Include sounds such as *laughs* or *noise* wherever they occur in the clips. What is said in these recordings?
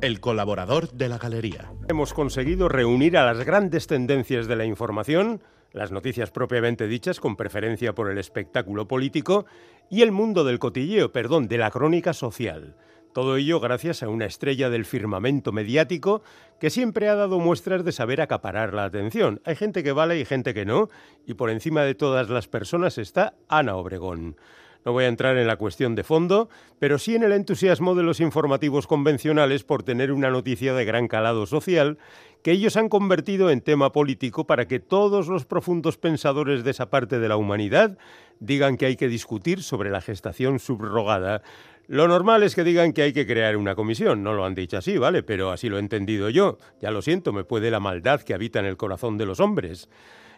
El colaborador de la galería. Hemos conseguido reunir a las grandes tendencias de la información, las noticias propiamente dichas, con preferencia por el espectáculo político, y el mundo del cotilleo, perdón, de la crónica social. Todo ello gracias a una estrella del firmamento mediático que siempre ha dado muestras de saber acaparar la atención. Hay gente que vale y gente que no, y por encima de todas las personas está Ana Obregón. No voy a entrar en la cuestión de fondo, pero sí en el entusiasmo de los informativos convencionales por tener una noticia de gran calado social que ellos han convertido en tema político para que todos los profundos pensadores de esa parte de la humanidad digan que hay que discutir sobre la gestación subrogada, lo normal es que digan que hay que crear una comisión. No lo han dicho así, ¿vale? Pero así lo he entendido yo. Ya lo siento, me puede la maldad que habita en el corazón de los hombres.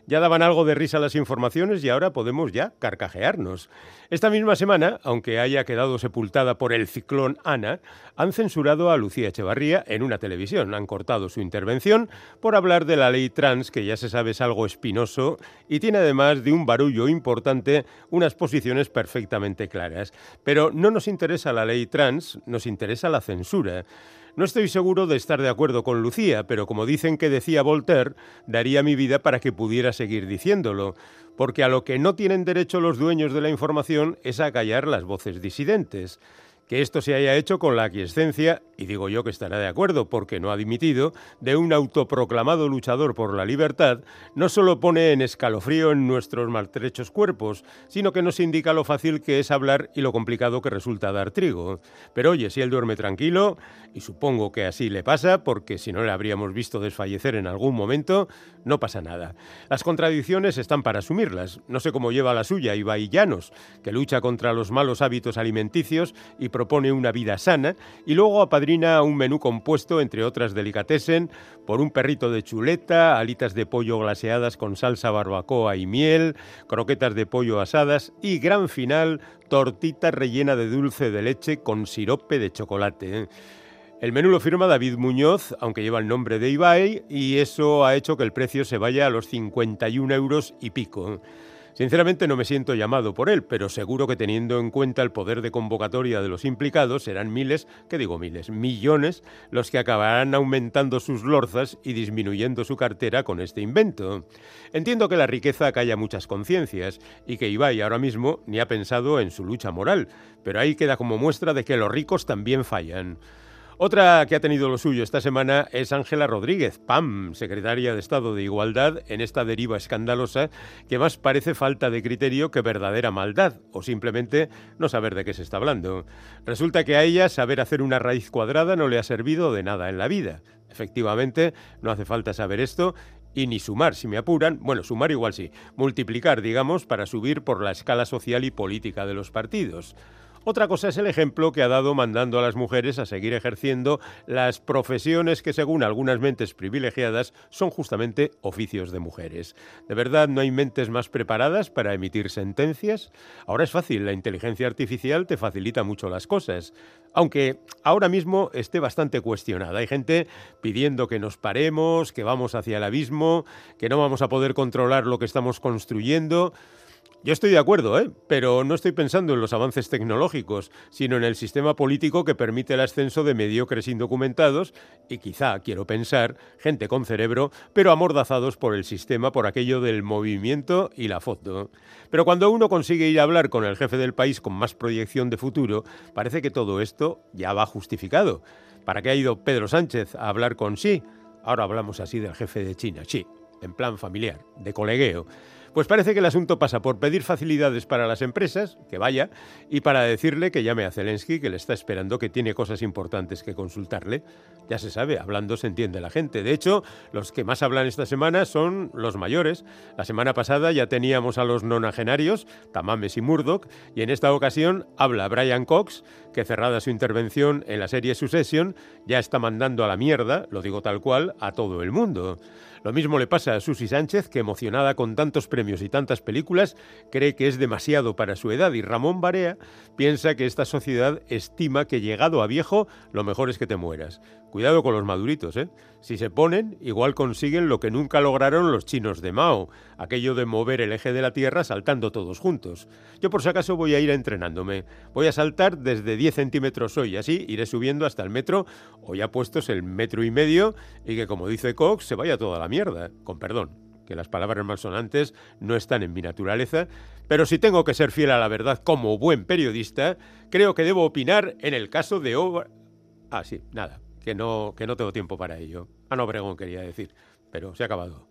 Ya daban algo de risa las informaciones y ahora podemos ya carcajearnos. Esta misma semana, aunque haya quedado sepultada por el ciclón Ana, han censurado a Lucía Echevarría en una televisión. Han cortado su intervención por hablar de la ley trans, que ya se sabe es algo espinoso y tiene además de un barullo importante unas posiciones perfectamente claras. Pero no nos interesa la ley trans, nos interesa la censura. No estoy seguro de estar de acuerdo con Lucía, pero como dicen que decía Voltaire, daría mi vida para que pudiera seguir diciéndolo, porque a lo que no tienen derecho los dueños de la información es a callar las voces disidentes. Que esto se haya hecho con la aquiescencia, y digo yo que estará de acuerdo porque no ha dimitido, de un autoproclamado luchador por la libertad, no solo pone en escalofrío en nuestros maltrechos cuerpos, sino que nos indica lo fácil que es hablar y lo complicado que resulta dar trigo. Pero oye, si él duerme tranquilo, y supongo que así le pasa, porque si no le habríamos visto desfallecer en algún momento, no pasa nada. Las contradicciones están para asumirlas. No sé cómo lleva la suya Ibai Llanos, que lucha contra los malos hábitos alimenticios y propone una vida sana y luego apadrina un menú compuesto, entre otras delicatessen, por un perrito de chuleta, alitas de pollo glaseadas con salsa barbacoa y miel, croquetas de pollo asadas y, gran final, tortita rellena de dulce de leche con sirope de chocolate. El menú lo firma David Muñoz, aunque lleva el nombre de Ibai, y eso ha hecho que el precio se vaya a los 51 euros y pico. Sinceramente no me siento llamado por él, pero seguro que teniendo en cuenta el poder de convocatoria de los implicados, serán miles, que digo miles, millones, los que acabarán aumentando sus lorzas y disminuyendo su cartera con este invento. Entiendo que la riqueza calla muchas conciencias y que Ibai ahora mismo ni ha pensado en su lucha moral, pero ahí queda como muestra de que los ricos también fallan. Otra que ha tenido lo suyo esta semana es Ángela Rodríguez, PAM, secretaria de Estado de Igualdad, en esta deriva escandalosa que más parece falta de criterio que verdadera maldad, o simplemente no saber de qué se está hablando. Resulta que a ella saber hacer una raíz cuadrada no le ha servido de nada en la vida. Efectivamente, no hace falta saber esto y ni sumar, si me apuran, bueno, sumar igual sí, multiplicar, digamos, para subir por la escala social y política de los partidos. Otra cosa es el ejemplo que ha dado mandando a las mujeres a seguir ejerciendo las profesiones que según algunas mentes privilegiadas son justamente oficios de mujeres. ¿De verdad no hay mentes más preparadas para emitir sentencias? Ahora es fácil, la inteligencia artificial te facilita mucho las cosas, aunque ahora mismo esté bastante cuestionada. Hay gente pidiendo que nos paremos, que vamos hacia el abismo, que no vamos a poder controlar lo que estamos construyendo. Yo estoy de acuerdo, ¿eh? pero no estoy pensando en los avances tecnológicos, sino en el sistema político que permite el ascenso de mediocres indocumentados y quizá, quiero pensar, gente con cerebro, pero amordazados por el sistema por aquello del movimiento y la foto. Pero cuando uno consigue ir a hablar con el jefe del país con más proyección de futuro, parece que todo esto ya va justificado. ¿Para qué ha ido Pedro Sánchez a hablar con sí? Ahora hablamos así del jefe de China, sí, en plan familiar, de colegueo. Pues parece que el asunto pasa por pedir facilidades para las empresas, que vaya, y para decirle que llame a Zelensky, que le está esperando, que tiene cosas importantes que consultarle. Ya se sabe, hablando se entiende la gente. De hecho, los que más hablan esta semana son los mayores. La semana pasada ya teníamos a los nonagenarios, Tamames y Murdoch, y en esta ocasión habla Brian Cox, que cerrada su intervención en la serie Succession, ya está mandando a la mierda, lo digo tal cual, a todo el mundo. Lo mismo le pasa a Susi Sánchez, que emocionada con tantos premios y tantas películas, cree que es demasiado para su edad y Ramón Barea piensa que esta sociedad estima que llegado a viejo lo mejor es que te mueras. Cuidado con los maduritos, ¿eh? Si se ponen, igual consiguen lo que nunca lograron los chinos de Mao, aquello de mover el eje de la Tierra saltando todos juntos. Yo por si acaso voy a ir entrenándome. Voy a saltar desde 10 centímetros hoy, así iré subiendo hasta el metro, o ya puestos el metro y medio, y que como dice Cox, se vaya toda la mierda, con perdón que las palabras malsonantes no están en mi naturaleza, pero si tengo que ser fiel a la verdad como buen periodista, creo que debo opinar en el caso de obra... Ah, sí, nada, que no, que no tengo tiempo para ello. Ah, no, Obregón quería decir, pero se ha acabado.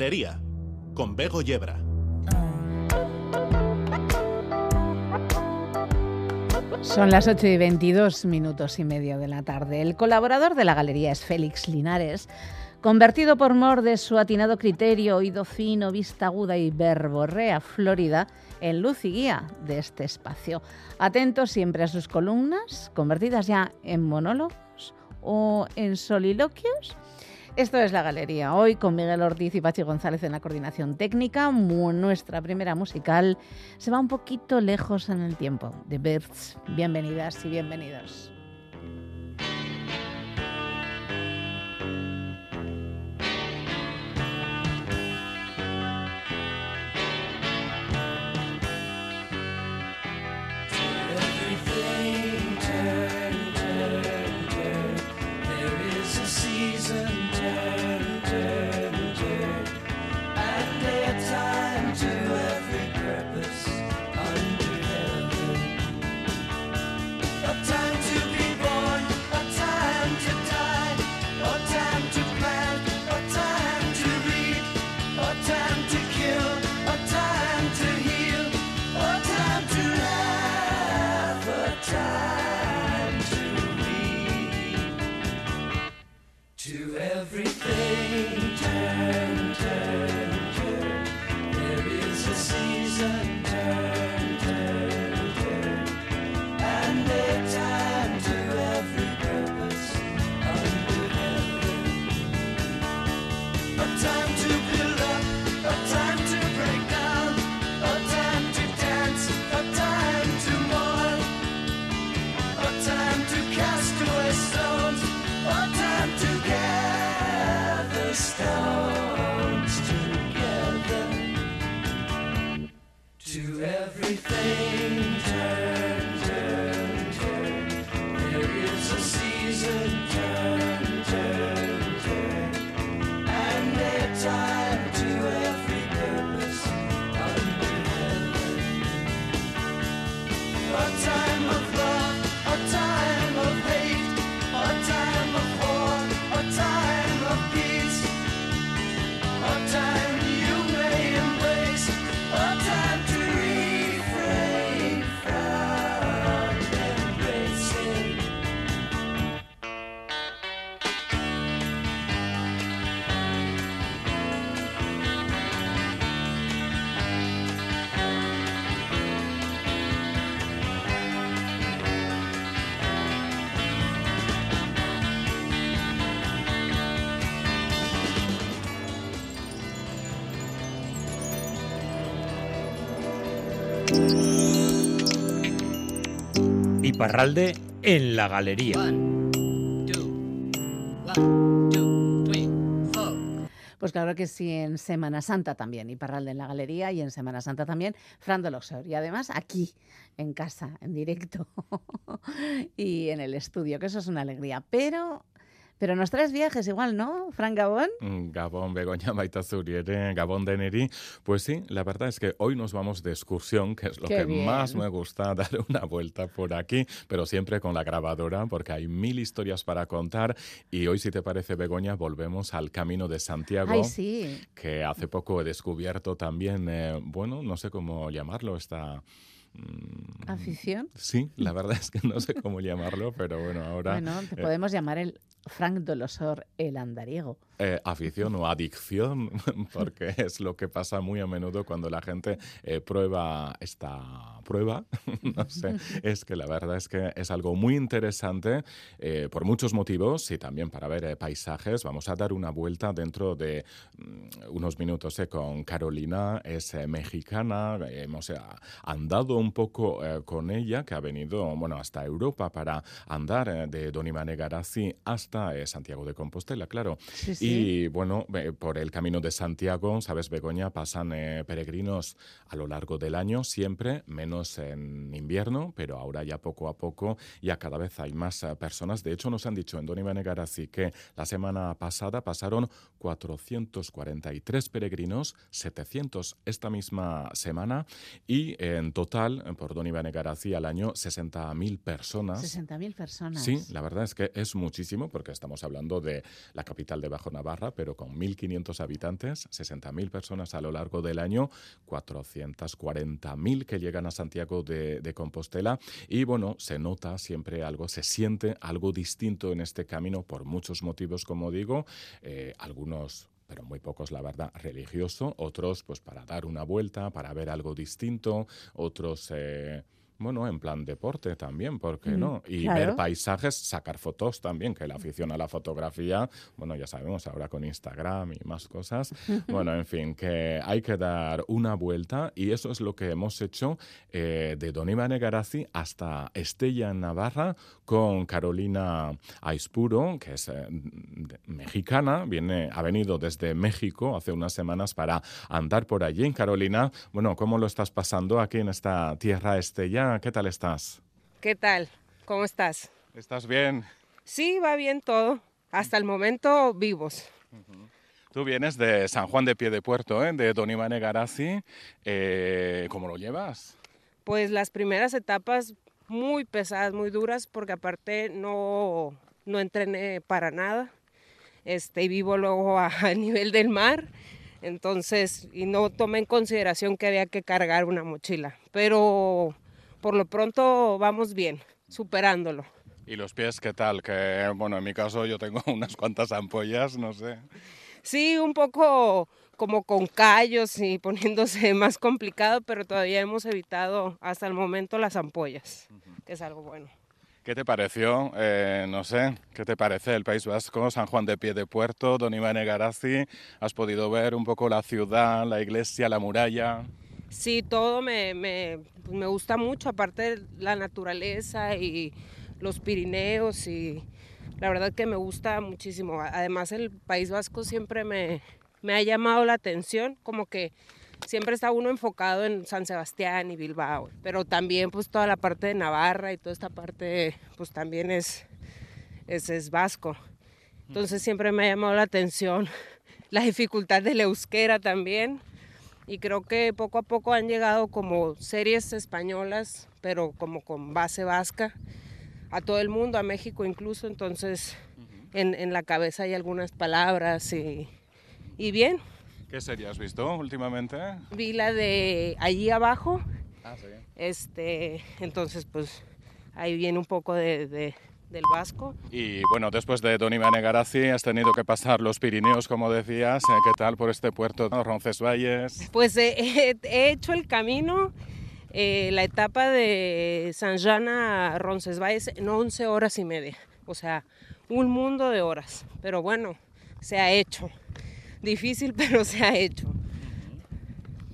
Galería, con Bego Yebra. Son las 8 y 22 minutos y medio de la tarde. El colaborador de la galería es Félix Linares, convertido por mor de su atinado criterio, oído fino, vista aguda y verborrea florida en luz y guía de este espacio. Atento siempre a sus columnas, convertidas ya en monólogos o en soliloquios esto es La Galería, hoy con Miguel Ortiz y Pachi González en la coordinación técnica. Nuestra primera musical se va un poquito lejos en el tiempo. The Birds, bienvenidas y bienvenidos. Parralde en la galería. Pues claro que sí, en Semana Santa también, y Parralde en la galería, y en Semana Santa también, Fran Loxor. Y además aquí, en casa, en directo, *laughs* y en el estudio, que eso es una alegría. Pero Pero nos traes viajes igual, ¿no, Fran Gabón? Mm, Gabón, Begoña, Baita Zuriere, Gabón de Neri. Pues sí, la verdad es que hoy nos vamos de excursión, que es lo que más me gusta, *laughs* dar una vuelta por aquí, pero siempre con la grabadora, porque hay mil historias para contar. Y hoy, si te parece, Begoña, volvemos al Camino de Santiago, Ay, sí. que hace poco he descubierto también, eh, bueno, no sé cómo llamarlo, esta ¿Afición? Sí, la *laughs* verdad es que no sé cómo llamarlo, pero bueno, ahora... Bueno, te podemos llamar el Frank Dolosor, el andariego. Eh, afición o adicción, *laughs* porque es lo que pasa muy a menudo cuando la gente eh, prueba esta prueba. *laughs* no sé, es que la verdad es que es algo muy interesante eh, por muchos motivos y también para ver paisajes. Vamos a dar una vuelta dentro de mm, unos minutos con Carolina, es mexicana, hemos andado un poco con ella, que ha venido bueno, hasta Europa para andar de Donimane Garazzi hasta Santiago de Compostela, claro. Sí, y bueno, por el camino de Santiago, sabes, Begoña, pasan eh, peregrinos a lo largo del año, siempre, menos en invierno, pero ahora ya poco a poco ya cada vez hay más eh, personas. De hecho, nos han dicho en Doni así que la semana pasada pasaron 443 peregrinos, 700 esta misma semana y en total, por Doni Así al año, 60.000 personas. 60.000 personas. Sí, la verdad es que es muchísimo porque estamos hablando de la capital de Bajo Navarra, pero con 1.500 habitantes, 60.000 personas a lo largo del año, 440.000 que llegan a Santiago de, Compostela. Y bueno, se nota siempre algo, se siente algo distinto en este camino por muchos motivos, como digo. Eh, algunos pero muy pocos, la verdad, religioso, otros pues para dar una vuelta, para ver algo distinto, otros... Eh, bueno, en plan deporte también, ¿por qué no? Y ver paisajes, sacar fotos también, que la afición a la fotografía, bueno, ya sabemos ahora con Instagram y más cosas. *laughs* bueno, en fin, que hay que dar una vuelta y eso es lo que hemos hecho eh, de Don Iván Garazzi hasta Estella Navarra con Carolina Aispuro, que es eh, mexicana, viene, ha venido desde México hace unas semanas para andar por allí. Carolina, bueno, ¿cómo lo estás pasando aquí en esta tierra Estella? ¿Qué tal estás? ¿Qué tal? ¿Cómo estás? ¿Estás bien? Sí, va bien todo. Hasta el momento vivos. Tú vienes de San Juan de Piedepuerto, ¿eh? de Don Iván Garazzi. Eh, ¿Cómo lo llevas? Pues las primeras etapas muy pesadas, muy duras, porque aparte no, no entrené para nada. Este, y vivo luego a, *laughs* a nivel del mar. Entonces, y no tomé en consideración que había que cargar una mochila. Pero por lo pronto vamos bien, superándolo. ¿Y los pies qué tal? Que bueno, en mi caso yo tengo *laughs* unas cuantas ampollas, no sé. Sí, un poco como con callos y poniéndose *laughs* más complicado, pero todavía hemos evitado hasta el momento las ampollas, que es algo bueno. ¿Qué te pareció? Eh, no sé, ¿qué te parece el País Vasco, San Juan de Pie de Puerto, Don Iván Egarazzi? ¿Has podido ver un poco la ciudad, la iglesia, la muralla? Sí, todo me, me, me gusta mucho, aparte de la naturaleza y los Pirineos y la verdad que me gusta muchísimo. Además el País Vasco siempre me, me ha llamado la atención, como que siempre está uno enfocado en San Sebastián y Bilbao, pero también pues toda la parte de Navarra y toda esta parte pues también es, es, es vasco. Entonces siempre me ha llamado la atención *laughs* la dificultad del euskera también y creo que poco a poco han llegado como series españolas, pero como con base vasca, a todo el mundo, a México incluso, entonces en, en la cabeza hay algunas palabras y, y bien. ¿Qué serie has visto últimamente? Vi la de allí abajo. Ah, sí. Este, entonces pues ahí viene un poco de, del Vasco. Y bueno, después de Don Iván Garazzi has tenido que pasar los Pirineos, como decías. Eh, ¿Qué tal por este puerto de Roncesvalles? Pues *laughs* he hecho el camino, eh, la etapa de San a Roncesvalles en 11 horas y media. O sea, un mundo de horas. Pero bueno, se ha hecho. Difícil, *laughs* pero se ha hecho.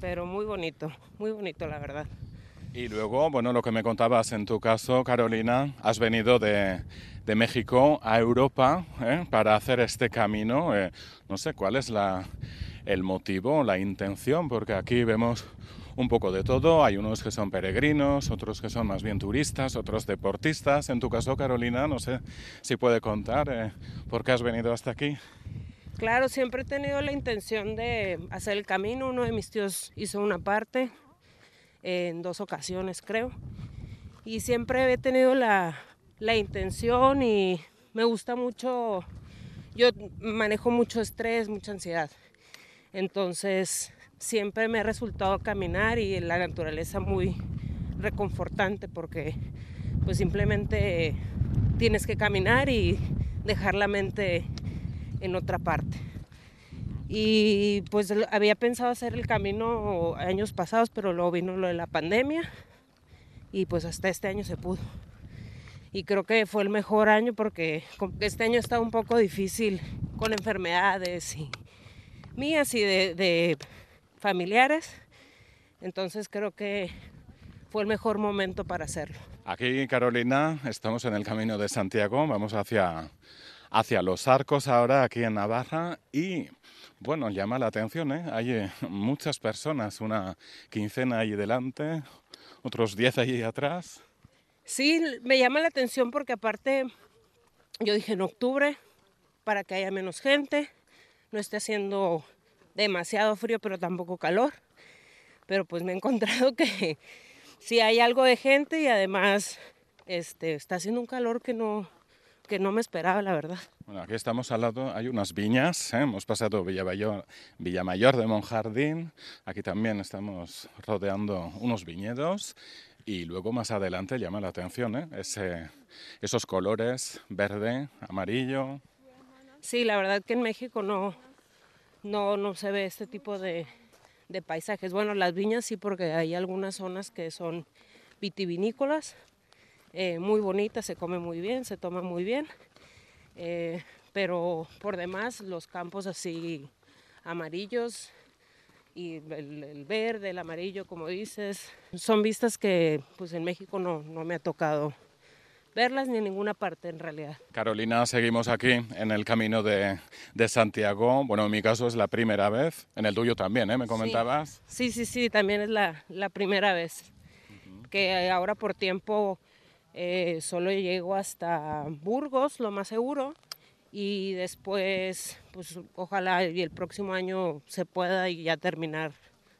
Pero muy bonito, muy bonito la verdad. Y luego, bueno, lo que me contabas en tu caso, Carolina, has venido de, de México a Europa ¿eh? para hacer este camino. Eh, no sé cuál es la, el motivo, la intención, porque aquí vemos un poco de todo. Hay unos que son peregrinos, otros que son más bien turistas, otros deportistas. En tu caso, Carolina, no sé si puede contar eh, por qué has venido hasta aquí. Claro, siempre he tenido la intención de hacer el camino. Uno de mis tíos hizo una parte en dos ocasiones, creo. Y siempre he tenido la, la intención y me gusta mucho. Yo manejo mucho estrés, mucha ansiedad. Entonces, siempre me ha resultado caminar y la naturaleza muy reconfortante porque pues simplemente tienes que caminar y dejar la mente en otra parte. Y pues había pensado hacer el camino años pasados, pero luego vino lo de la pandemia y pues hasta este año se pudo. Y creo que fue el mejor año porque este año está un poco difícil con enfermedades y mías y de, de familiares. Entonces creo que fue el mejor momento para hacerlo. Aquí, Carolina, estamos en el camino de Santiago, vamos hacia, hacia los arcos ahora, aquí en Navarra, y bueno, llama la atención, ¿eh? hay eh, *laughs* muchas personas, una quincena ahí delante, otros diez ahí atrás. Sí, me llama la atención porque aparte, yo dije en octubre, para que haya menos gente, no esté haciendo demasiado frío, pero tampoco calor. Pero pues me he encontrado *laughs* que sí hay algo de gente y además este, está haciendo un calor que no, que no me esperaba, la verdad. Bueno, aquí estamos al lado, hay unas viñas, ¿eh? hemos pasado Villamayor, Villamayor de Monjardín, aquí también estamos rodeando unos viñedos y luego más adelante llama la atención ¿eh? Ese, esos colores verde, amarillo. Sí, la verdad que en México no, no, no se ve este tipo de, de paisajes. Bueno, las viñas sí, porque hay algunas zonas que son vitivinícolas, eh, muy bonitas, se come muy bien, se toma muy bien, eh, pero por demás los campos así amarillos y el, verde, el amarillo, como dices, son vistas que pues en México no, no me ha tocado verlas ni en ninguna parte en realidad. Carolina, seguimos aquí en el camino de, de Santiago. Bueno, en mi caso es la primera vez, en el tuyo también, ¿eh? ¿Me comentabas? Sí, sí, sí, también es la, la primera vez. Que ahora por tiempo eh, solo llego hasta Burgos, lo más seguro, y después, pues ojalá y el próximo año se pueda y ya terminar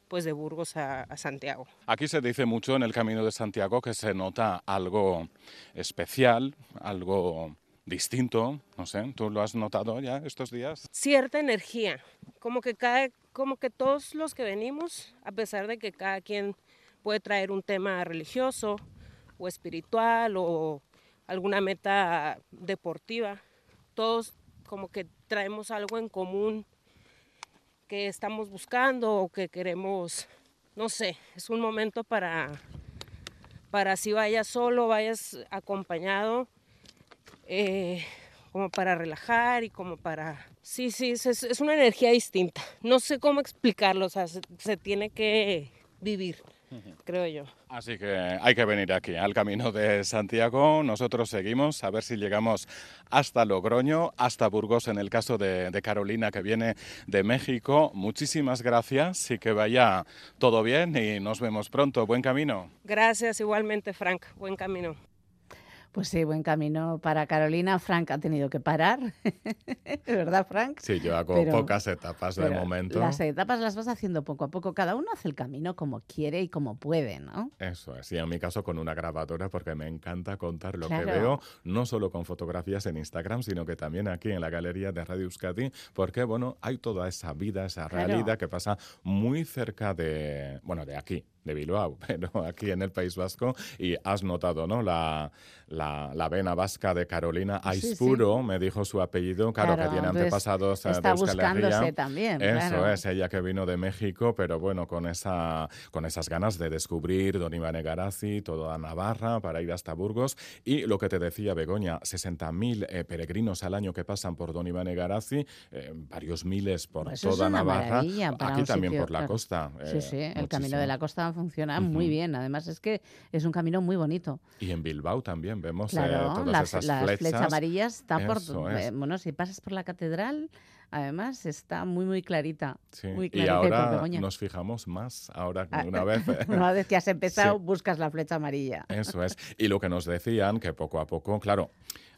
pues de Burgos a, Santiago. Aquí se dice mucho en el Camino de Santiago que se nota algo especial, algo distinto, no sé, ¿tú lo has notado ya estos días? Cierta energía, como que cada, como que todos los que venimos, a pesar de que cada quien puede traer un tema religioso o espiritual o alguna meta deportiva, todos como que traemos algo en común que estamos buscando o que queremos, no sé, es un momento para, para si vayas solo, vayas acompañado, eh, como para relajar y como para... Sí, sí, es, una energía distinta. No sé cómo explicarlo, se tiene que vivir creo yo. Así que hay que venir aquí al Camino de Santiago. Nosotros seguimos a ver si llegamos hasta Logroño, hasta Burgos en el caso de, de Carolina que viene de México. Muchísimas gracias y que vaya todo bien y nos vemos pronto. Buen camino. Gracias igualmente, Frank. Buen camino. Pues sí, buen camino para Carolina. Frank ha tenido que parar, *laughs* ¿verdad, Frank? Sí, yo hago pocas etapas de momento. Las etapas las vas haciendo poco a poco. Cada uno hace el camino como quiere y como puede, ¿no? Eso es. Y en mi caso con una grabadora porque me encanta contar lo que veo, no solo con fotografías en Instagram, sino que también aquí en la galería de Radio Euskadi, porque, bueno, hay toda esa vida, esa realidad que pasa muy cerca de, bueno, de aquí, de Bilbao, *laughs* pero aquí en el País Vasco. Y has notado, ¿no? La, la, vena vasca de Carolina Aispuro, me dijo su apellido, claro, que tiene antepasados eh, está buscándose también. Eso es, ella que vino de México, pero bueno, con, esa, con esas ganas de descubrir Don Iván Egarazi, toda Navarra, para ir hasta Burgos. Y lo que te decía Begoña, 60.000 eh, peregrinos al año que pasan por Don Iván Egarazi, eh, varios miles por pues toda Navarra, aquí también por la costa. Sí, sí, el camino de la costa funciona muy bien. Además es que es un camino muy bonito. Y en Bilbao también vemos eh, todas las, esas las flechas. amarillas está por... Eh, bueno, si pasas por la catedral Además, está muy, muy clarita. Sí, Muy y clarita y ahora porbegoña. nos fijamos más, ahora Ah, una vez... *laughs* Una vez que has empezado, Sí. buscas la flecha amarilla. Eso es. Y lo que nos decían, que poco a poco, claro,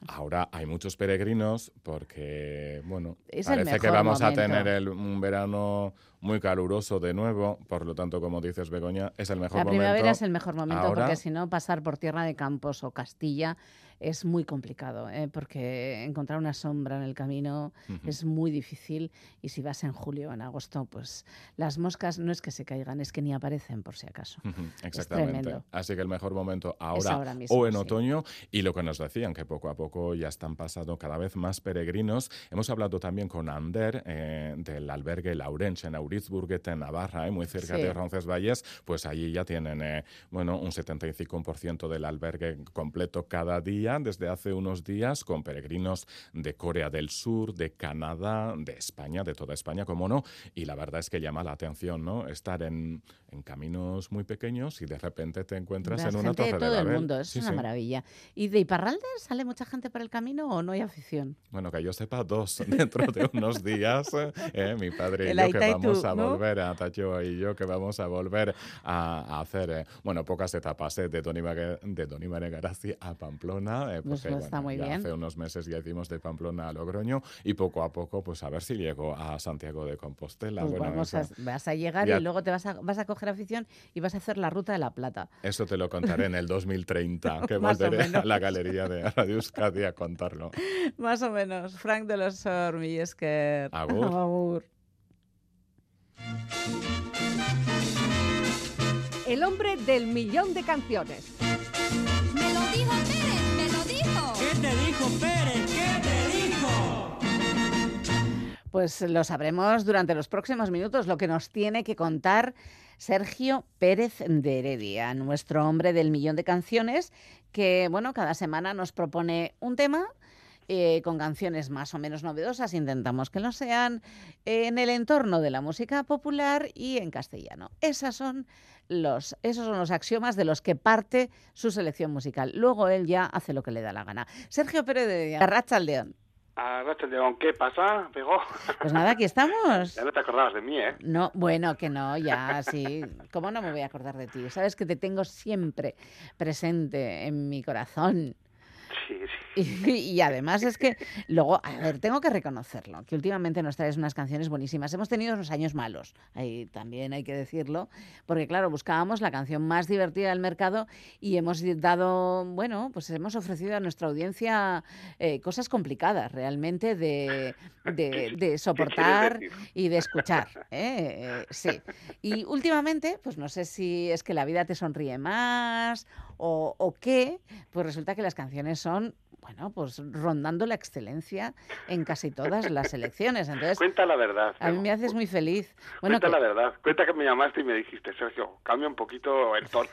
ahora hay muchos peregrinos porque, bueno, Es parece que vamos momento. a tener el- un verano muy caluroso de nuevo, por lo tanto, como dices, Begoña, es el mejor La momento. primavera es el mejor momento Ahora- porque si no, pasar por Tierra de Campos o Castilla es muy complicado, ¿eh? porque encontrar una sombra en el camino Ujú. es muy difícil y si vas en julio o en agosto, pues las moscas no es que se caigan, es que ni aparecen por si acaso. Ujú, Exactamente. tremendo. Así que el mejor momento ahora, ahora mismo, o en sí. otoño. Y lo que nos decían, que poco a poco ya están pasando cada vez más peregrinos. Hemos hablado también con Ander eh, del albergue Laurenche en Auritzburg, en Navarra, eh, muy cerca Sí. de Roncesvalles. Pues allí ya tienen eh, bueno, un 75% del albergue completo cada día, desde hace unos días, con peregrinos de Corea del Sur, de Canadá, de España, de toda España, como no. Y la verdad es que llama la atención, ¿no? Estar en, en caminos muy pequeños y de repente te encuentras en una gente de torre todo de el mundo, es Sí, una sí. maravilla. ¿Y de Iparralde sale mucha gente por el camino o no hay afición? Bueno, que yo sepa, dos *laughs* dentro de unos días. eh, mi padre y El yo que vamos tú, a ¿no? volver, a Tacho y yo que vamos a volver a, a hacer, eh, bueno, pocas etapas eh, de Tony Maregarazi a Pamplona. eh, Pues porque, está bueno, muy ya bien. Hace unos meses ya hicimos de Pamplona a Logroño y poco a poco, pues a ver si llego a Santiago de Compostela. Pues bueno, vamos a- vas a llegar Ya- y luego te vas a, vas a coger afición y vas a hacer la ruta de la plata. eso te lo contaré en el *laughs* 2030, que Más o volveré a menos. la galería de Radio Euskadi a contarlo. *laughs* Más o menos. Frank de los Hormiguesker. Agur. *laughs* Agur. El hombre del millón de canciones. Me lo dijo Pérez, me lo dijo. ¿Qué te dijo Pérez? Pues lo sabremos durante los próximos minutos, lo que nos tiene que contar Sergio Pérez de Heredia, nuestro hombre del millón de canciones, que bueno, cada semana nos propone un tema. eh, con canciones más o menos novedosas, intentamos que lo sean, en el entorno de la música popular y en castellano. Esas son los, esos son los axiomas de los que parte su selección musical. Luego él ya hace lo que le da la gana. Sergio Pérez de Heredia, Racha al León. León, ¿qué pasa? Pues nada, aquí estamos. Ya no te acordabas de mí, ¿eh? No, bueno, que no, ya sí. ¿Cómo no me voy a acordar de ti? Sabes que te tengo siempre presente en mi corazón. Sí, sí. Y, *laughs* y además es que luego, a ver, tengo que reconocerlo, que últimamente nos traes unas canciones buenísimas. Hemos tenido unos años malos, ahí también hay que decirlo, porque claro, buscábamos la canción más divertida del mercado y hemos dado, bueno, pues hemos ofrecido a nuestra audiencia eh, cosas complicadas realmente de, de- de *laughs* soportar y de escuchar. ¿eh? Eh, sí. Y últimamente, pues no sé si es que la vida te sonríe más o, o qué, pues resulta que las canciones son, bueno, pues rondando la excelencia en casi todas las elecciones. Entonces, Cuenta la verdad. a mí me haces muy feliz. Bueno, Cuenta que la verdad. Cuenta que me llamaste y me dijiste, Sergio, cambia un poquito el tono.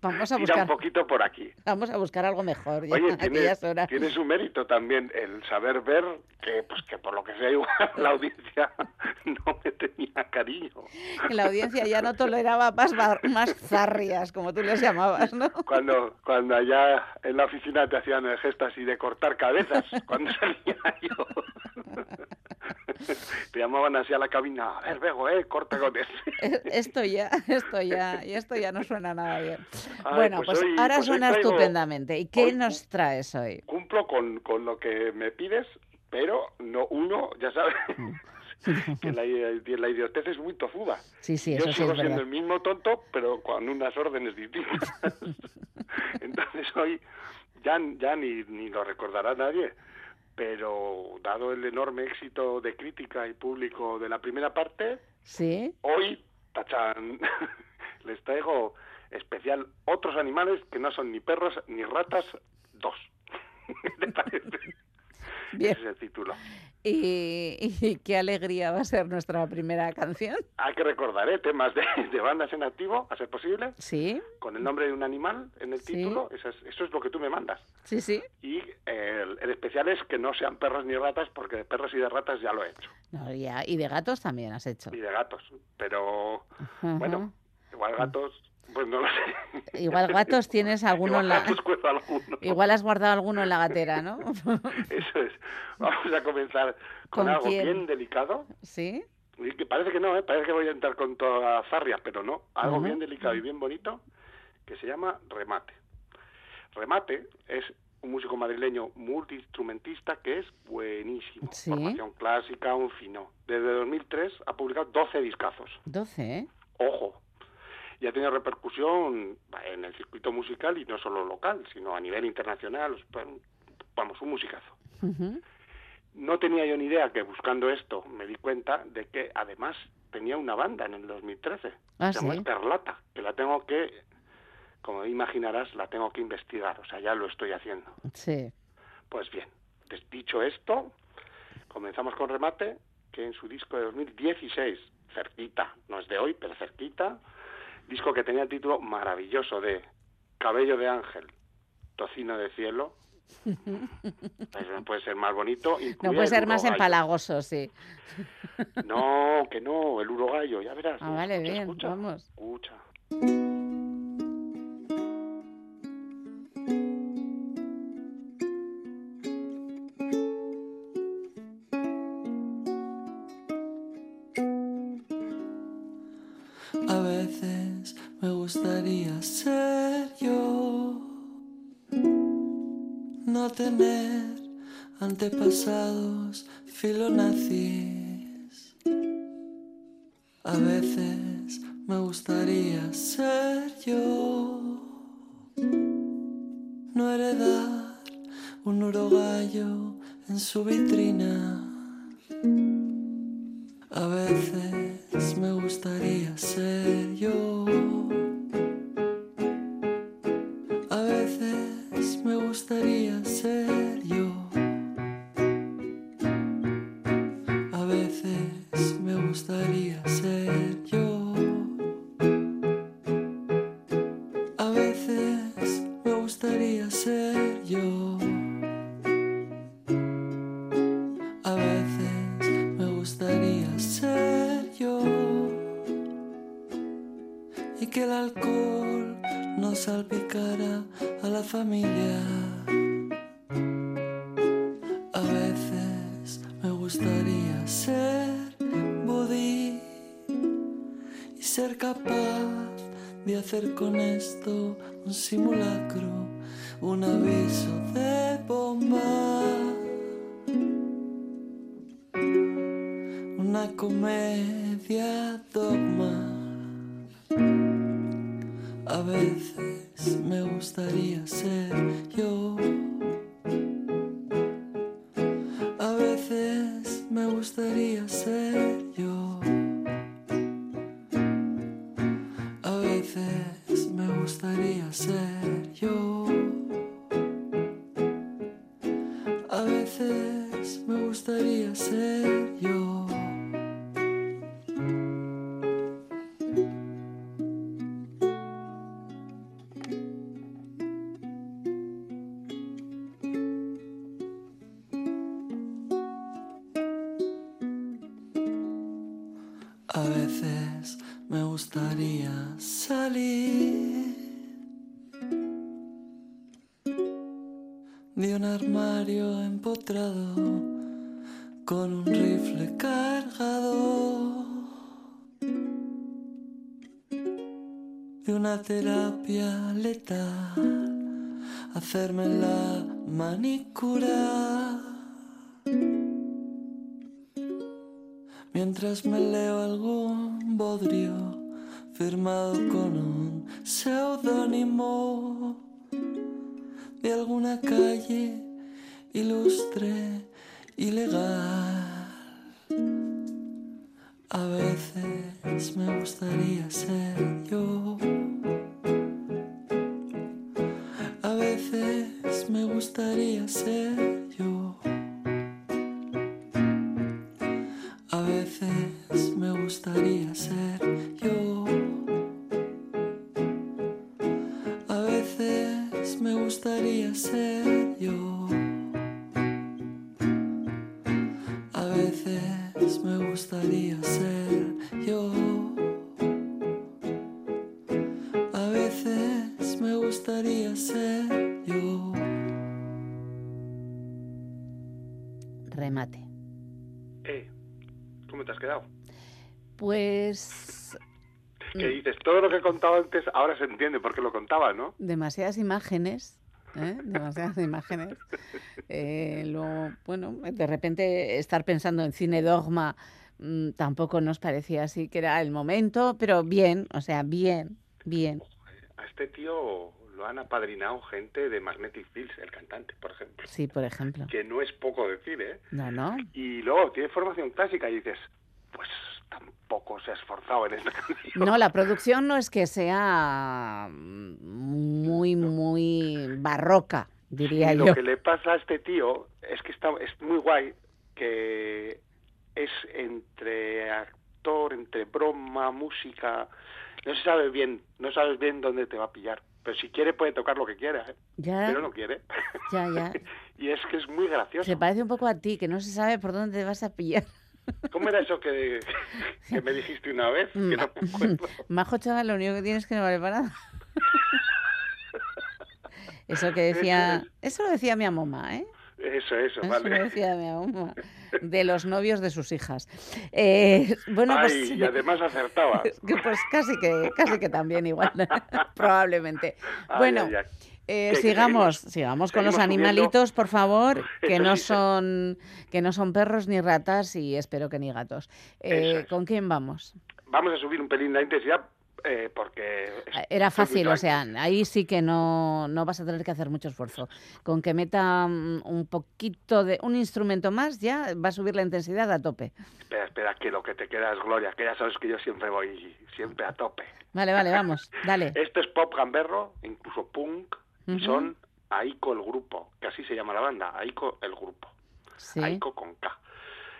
Vamos a Tira un buscar, poquito por aquí. vamos a buscar algo mejor ya Oye, *laughs* tiene, aquellas horas. tiene su mérito también el saber ver que, pues que por lo que sea igual *laughs* la audiencia no me tenía cariño. La audiencia ya no toleraba más, más zarrias, como tú les llamabas, ¿no? Cuando, cuando allá en la oficina te hacían el gesto así de cortar cabezas, cuando salía yo. *laughs* *laughs* Te llamaban así a la cabina, a ver, Bego, eh, corta con *laughs* ese. Esto ya, esto ya, y esto ya no suena nada bien. *laughs* Ay, bueno, pues pues, hoy- ahora pues suena traigo- estupendamente. ¿Y qué hoy- nos traes hoy? Cumplo con, con lo que me pides, pero no uno, ya sabes, que la, la idiotez es muy tozuda. Sí, sí, Yo eso sí sigo es siendo verdad. el mismo tonto, pero con unas órdenes distintas. Entonces hoy ya, ya ni, ni lo recordará nadie, pero dado el enorme éxito de crítica y público de la primera parte, ¿Sí? hoy, tachan, *laughs* les traigo especial otros animales que no son ni perros ni ratas, dos. *laughs* ¿Qué te parece? Bien. Ese es el título. ¿Y, y qué alegría va a ser nuestra primera canción? Hay que recordar, ¿eh? Temas de, *laughs* de bandas en activo, a ser posible, Sí, con el nombre de un animal en el Sí. título, eso es, eso es lo que tú me mandas. sí, sí. Y eh, el, el especial es que no sean perros ni ratas, porque de perros y de ratas ya lo he hecho, No, ya, y de gatos también has hecho. y de gatos. Pero Ajá. bueno, igual gatos, Pues no lo sé. Igual gatos tienes *laughs* alguno en la... Alguno. Igual has guardado alguno en la gatera, ¿no? *laughs* Eso es. Vamos a comenzar con, ¿Con algo quién? bien delicado. ¿Sí? Y que parece que no, ¿eh? parece que voy a entrar con toda la zarria, pero no. Algo bien delicado y bien bonito que se llama Remate. Remate es un músico madrileño multiinstrumentista que es buenísimo. Sí. Formación clásica, un fino. Desde 2003 ha publicado 12 discazos. 12, ¿eh? Ojo. Y ha tenido repercusión en el circuito musical y no solo local, sino a nivel internacional. Vamos, un musicazo. No tenía yo ni idea que buscando esto me di cuenta de que además tenía una banda en el 2013. Ah, se llama ¿sí? Escarlata, que la tengo que, como imaginarás, la tengo que investigar. O sea, ya lo estoy haciendo. Sí. Pues bien, dicho esto, comenzamos con Remate, que en su disco de 2016, cerquita, no es de hoy, pero cerquita, disco que tenía el título maravilloso de Cabello de Ángel, Tocino de Cielo. *laughs* No puede ser más bonito. No puede ser más empalagoso, sí. No, que no, el urogallo, ya verás. Ah, vale, Escucha, bien, escucha, vamos. Escucha. Antepasados filonazis. A veces me gustaría ser yo, no heredar un urogallo en su vitrina. A veces me gustaría ser yo. Comedia dogma. A veces me gustaría terapia letal hacerme la manicura mientras me leo algún bodrio firmado con un seudónimo de alguna calle ilustre y legal. A veces me gustaría ser yo. Gustaría ser yo. A veces me gustaría ser yo. A veces me gustaría ser yo. A veces me gustaría ser yo. A yo. Remate. Eh, ¿cómo te has quedado? Pues *laughs* Que dices, todo lo que he contado antes ahora se entiende por qué lo contaba, ¿no? demasiadas imágenes. ¿eh? Demasiadas *laughs* imágenes. Eh, lo, bueno, de repente estar pensando en cine dogma mm, tampoco nos parecía así que era el momento, pero bien, o sea, bien, bien. A este tío lo han apadrinado gente de Magnetic Fields, el cantante, por ejemplo. Sí, por ejemplo. Que no es poco decir, ¿eh? No, no. Y luego tiene formación clásica y dices, pues tampoco se ha esforzado en esta *laughs* canción. No, la producción no es que sea muy, muy barroca, diría Y lo yo. que le pasa a este tío es que está, es muy guay, que es entre actor, entre broma, música, no se sabe bien, no sabes bien dónde te va a pillar. Pero si quiere puede tocar lo que quiera, ¿eh? Ya. pero no quiere. *laughs* Ya, ya. *laughs* y es que es muy gracioso. Se parece un poco a ti, que no se sabe por dónde te vas a pillar. *laughs* ¿Cómo era eso que, que me dijiste una vez? Que no me acuerdo. Majo chaval, lo único que tienes es que no vale para nada. Eso que decía, eso lo decía mi mamá, ¿eh? Eso, eso, vale. decía mi mamá. *laughs* De los novios de sus hijas. Eh, bueno, pues, y además acertaba. *laughs* que pues casi que, casi que también igual, *laughs* probablemente. Ay, Bueno, eh, ¿Qué, que sigamos, sigamos con los subiendo. animalitos, por favor, que no son que no son perros ni ratas y espero que ni gatos. Eh, es. ¿Con quién vamos? Vamos a subir un pelín la intensidad eh, porque... es- Era fácil, o sea, ahí sí que no, no vas a tener que hacer mucho esfuerzo. Con que meta mm, un poquito de un instrumento más, ya va a subir la intensidad a tope. Espera, espera, que lo que te queda es gloria, que ya sabes que yo siempre voy siempre a tope. Vale, vale, vamos, dale. *laughs* Esto es pop gamberro, incluso punk, y son Aiko el grupo, que así se llama la banda, Aiko el grupo, Sí, Aiko con K.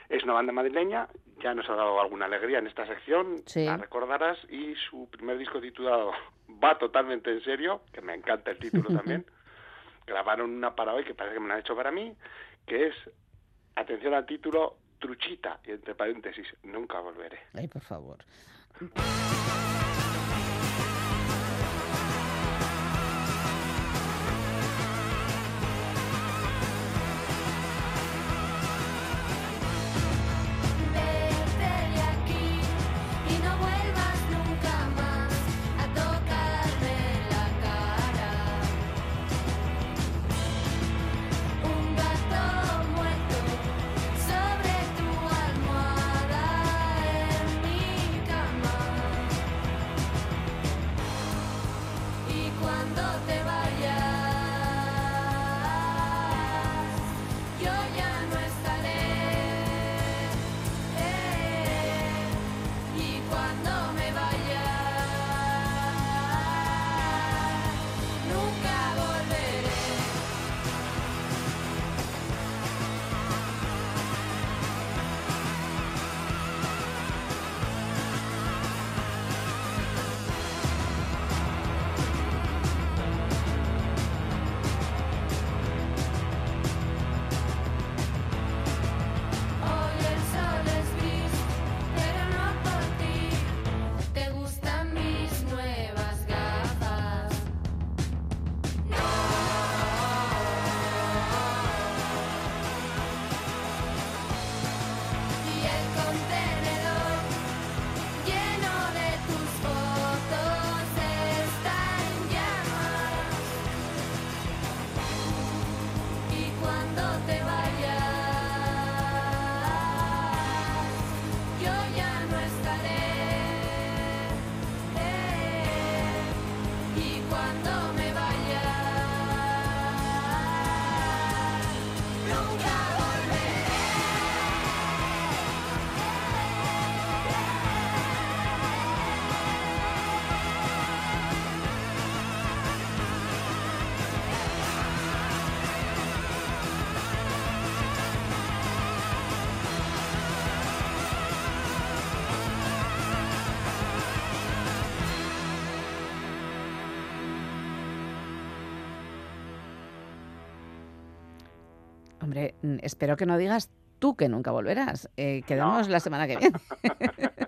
Es una banda madrileña, ya nos ha dado alguna alegría en esta sección, Sí. la recordarás, y su primer disco titulado *laughs* Va totalmente en serio, que me encanta el título también. *laughs* Grabaron una para hoy que parece que me la han hecho para mí, que es, atención al título, Truchita, y entre paréntesis, nunca volveré. ay, por favor. Espero que no digas tú que nunca volverás. Eh, quedamos la semana que viene. *laughs*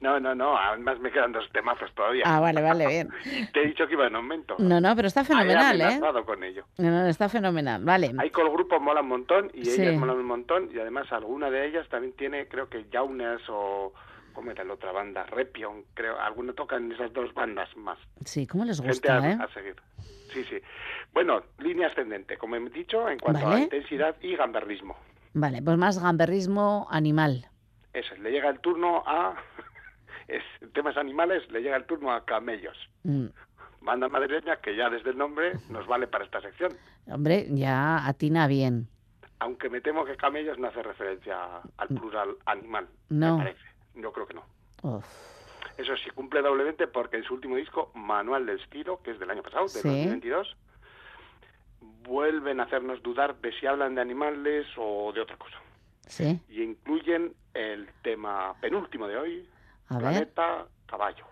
No, no, no, además me quedan dos temazos todavía. Ah, vale, vale, bien. *laughs* Te he dicho que iba en aumento. No, no, pero está Ahí fenomenal, ¿eh? amenazado con ello. No, no, está fenomenal, vale. Ahí con el grupo mola un montón y Sí. ellas molan un montón y además alguna de ellas también tiene, creo que Jaunes o ¿cómo era la otra banda? Repion, creo, alguna tocan esas dos bandas más. Sí, ¿cómo les Gente gusta, a, eh? a seguir. Sí, sí. Bueno, línea ascendente, como he dicho, en cuanto a intensidad y gamberrismo. Vale, pues más gamberrismo animal. Eso, le llega el turno a *laughs* es, temas animales, le llega el turno a camellos. Mm, Banda madrileña que ya desde el nombre nos vale para esta sección. Hombre, ya atina bien. Aunque me temo que camellos no hace referencia al plural animal. No. Me parece. Yo creo que no. Uf, Eso sí, cumple doblemente porque en su último disco, Manual del Estilo, que es del año pasado, de Sí. 2022, vuelven a hacernos dudar de si hablan de animales o de otra cosa. sí, Y incluyen el tema penúltimo de hoy, a ver. Planeta Caballo.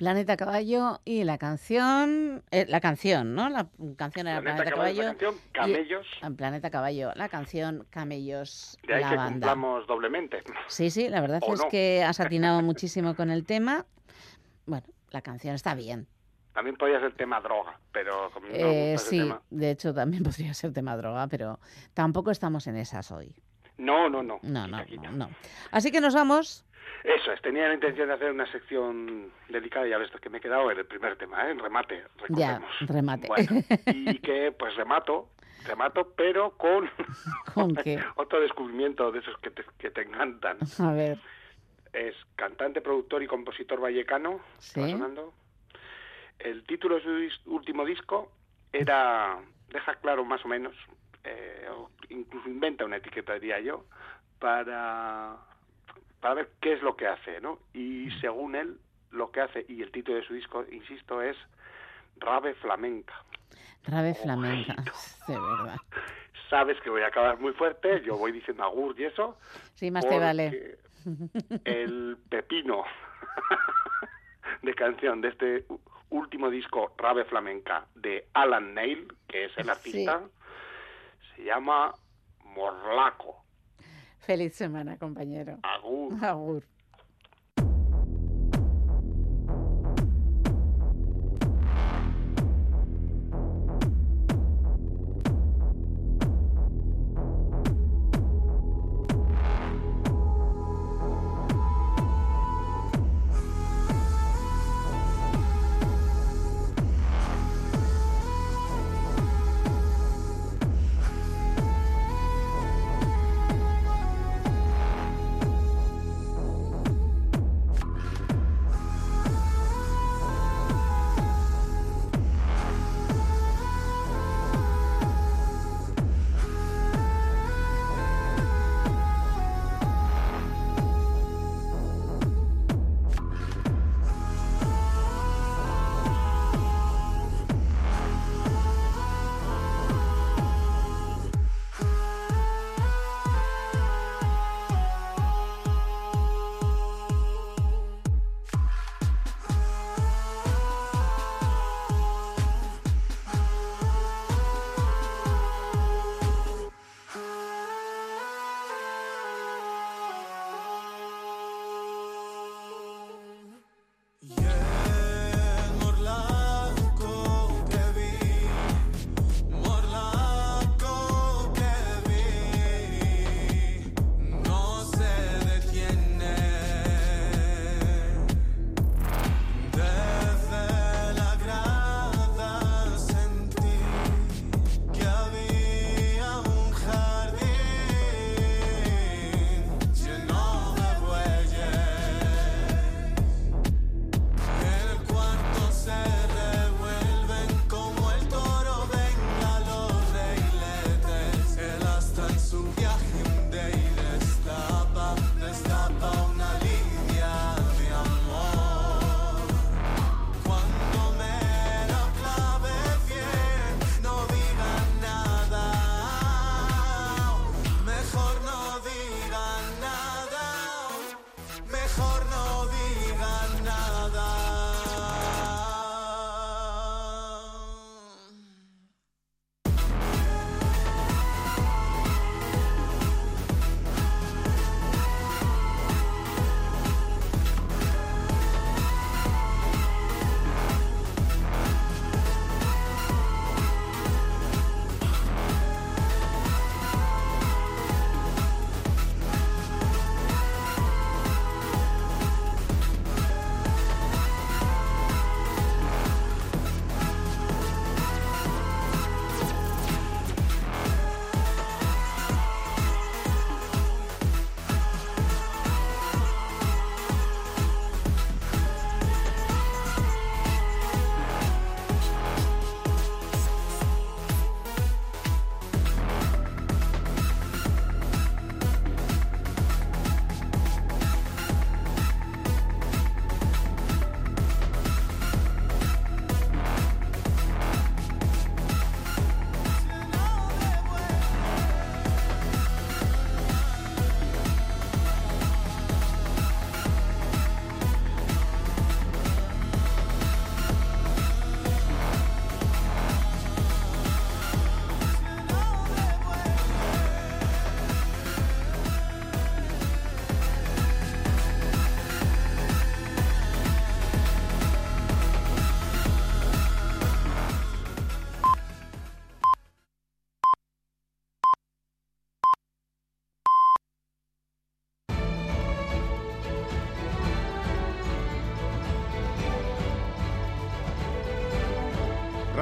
Planeta Caballo y la canción, eh, la canción, ¿no? La canción era Planeta Planeta, Caballo, Caballo. la canción, y- Camellos. ah, Planeta Caballo, la canción Camellos, De ahí la que banda. doblemente. Sí, sí, la verdad *laughs* ¿O es no? que has atinado muchísimo con el tema. Bueno, la canción está bien. También podía ser tema droga, pero como no Eh, gusta ese sí, tema. de hecho también *laughs* podría ser tema droga, pero tampoco estamos en esas hoy. No, no, no. No, no, no, no. Así que nos vamos. Eso es, tenía la intención de hacer una sección delicada, ya ves que me he quedado en el primer tema, ¿eh? en remate, Ya, recordemos. remate. Bueno, *laughs* y que pues remato, remato, pero con *laughs* ¿Con qué? *laughs* otro descubrimiento de esos que te, que te encantan. A ver. Es cantante, productor y compositor vallecano, Sí. ¿está sonando? El título de su último disco era, deja claro más o menos, eh, incluso inventa una etiqueta, diría yo, para, para ver qué es lo que hace, ¿no? Y según él, lo que hace, y el título de su disco, insisto, es Rave Flamenca. Rave flamenca. *laughs* De verdad. Sabes que voy a acabar muy fuerte, yo voy diciendo agur y eso. Sí, más te vale. El pepino *laughs* de canción de este último disco Rave Flamenca de Alan Neil, que es el artista, se llama Morlaco. Feliz semana, compañero. Agur. Agur.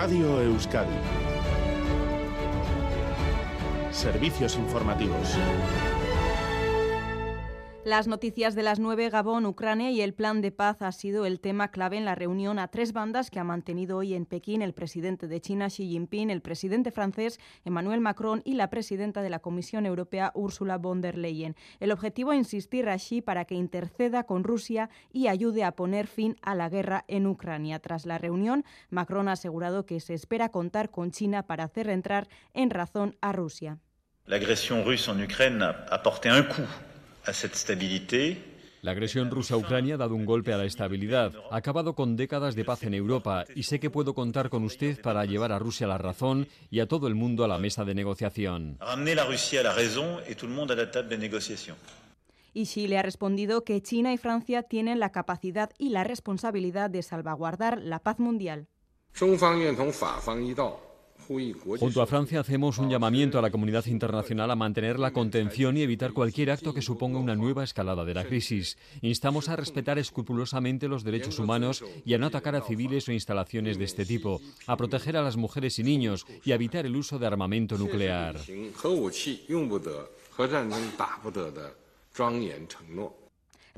Radio Euskadi. Servicios informativos. Las noticias de las 9, Gabón, Ucrania y el plan de paz ha sido el tema clave en la reunión a tres bandas que ha mantenido hoy en Pekín el presidente de China, Xi Jinping, el presidente francés, Emmanuel Macron, y la presidenta de la Comisión Europea, Ursula von der Leyen. El objetivo es insistir a Xi para que interceda con Rusia y ayude a poner fin a la guerra en Ucrania. Tras la reunión, Macron ha asegurado que se espera contar con China para hacer entrar en razón a Rusia. L'agression russe en Ukraine a apporté un. La agresión rusa a Ucrania ha dado un golpe a la estabilidad, ha acabado con décadas de paz en Europa y sé que puedo contar con usted para llevar a Rusia a la razón y a todo el mundo a la mesa de negociación. Y Xi le ha respondido que China y Francia tienen la capacidad y la responsabilidad de salvaguardar la paz mundial. Junto a Francia hacemos un llamamiento a la comunidad internacional a mantener la contención y evitar cualquier acto que suponga una nueva escalada de la crisis. Instamos a respetar escrupulosamente los derechos humanos y a no atacar a civiles o instalaciones de este tipo, a proteger a las mujeres y niños y a evitar el uso de armamento nuclear.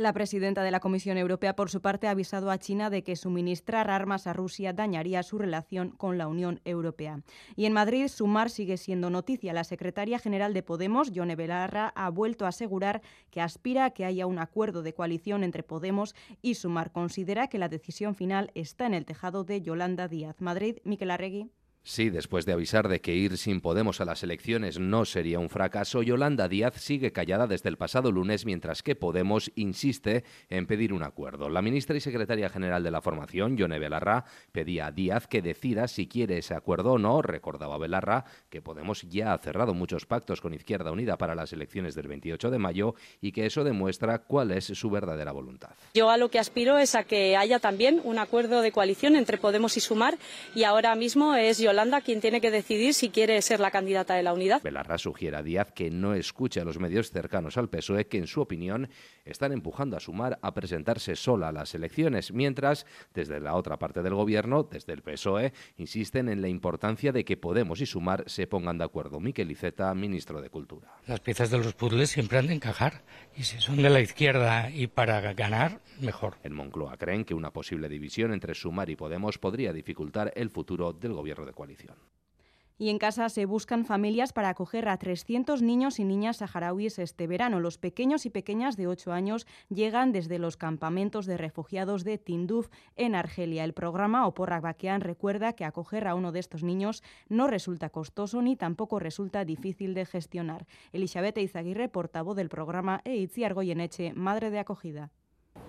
La presidenta de la Comisión Europea, por su parte, ha avisado a China de que suministrar armas a Rusia dañaría su relación con la Unión Europea. Y en Madrid, Sumar sigue siendo noticia. La secretaria general de Podemos, Yone Belarra, ha vuelto a asegurar que aspira a que haya un acuerdo de coalición entre Podemos y Sumar. Considera que la decisión final está en el tejado de Yolanda Díaz. Madrid, Miquel Arregui. Sí, después de avisar de que ir sin Podemos a las elecciones no sería un fracaso, Yolanda Díaz sigue callada desde el pasado lunes mientras que Podemos insiste en pedir un acuerdo. La ministra y secretaria general de la formación, Yone Belarra, pedía a Díaz que decida si quiere ese acuerdo o no. Recordaba Belarra que Podemos ya ha cerrado muchos pactos con Izquierda Unida para las elecciones del 28 de mayo y que eso demuestra cuál es su verdadera voluntad. Yo a lo que aspiro es a que haya también un acuerdo de coalición entre Podemos y Sumar y ahora mismo es Yolanda quien tiene que decidir si quiere ser la candidata de la unidad. Belarra sugiere a Díaz que no escuche a los medios cercanos al PSOE que, en su opinión, están empujando a Sumar a presentarse sola a las elecciones, mientras, desde la otra parte del gobierno, desde el PSOE, insisten en la importancia de que Podemos y Sumar se pongan de acuerdo. Miquel Iceta, ministro de Cultura. Las piezas de los puzzles siempre han de encajar, y si son de la izquierda y para ganar, mejor. En Moncloa creen que una posible división entre Sumar y Podemos podría dificultar el futuro del gobierno de coalición. Y en casa se buscan familias para acoger a 300 niños y niñas saharauis este verano. Los pequeños y pequeñas de 8 años llegan desde los campamentos de refugiados de Tinduf en Argelia. El programa Oporrak Bakean recuerda que acoger a uno de estos niños no resulta costoso ni tampoco resulta difícil de gestionar. Elizabeth Izaguirre, portavoz del programa, e Itziar Goyeneche, madre de acogida.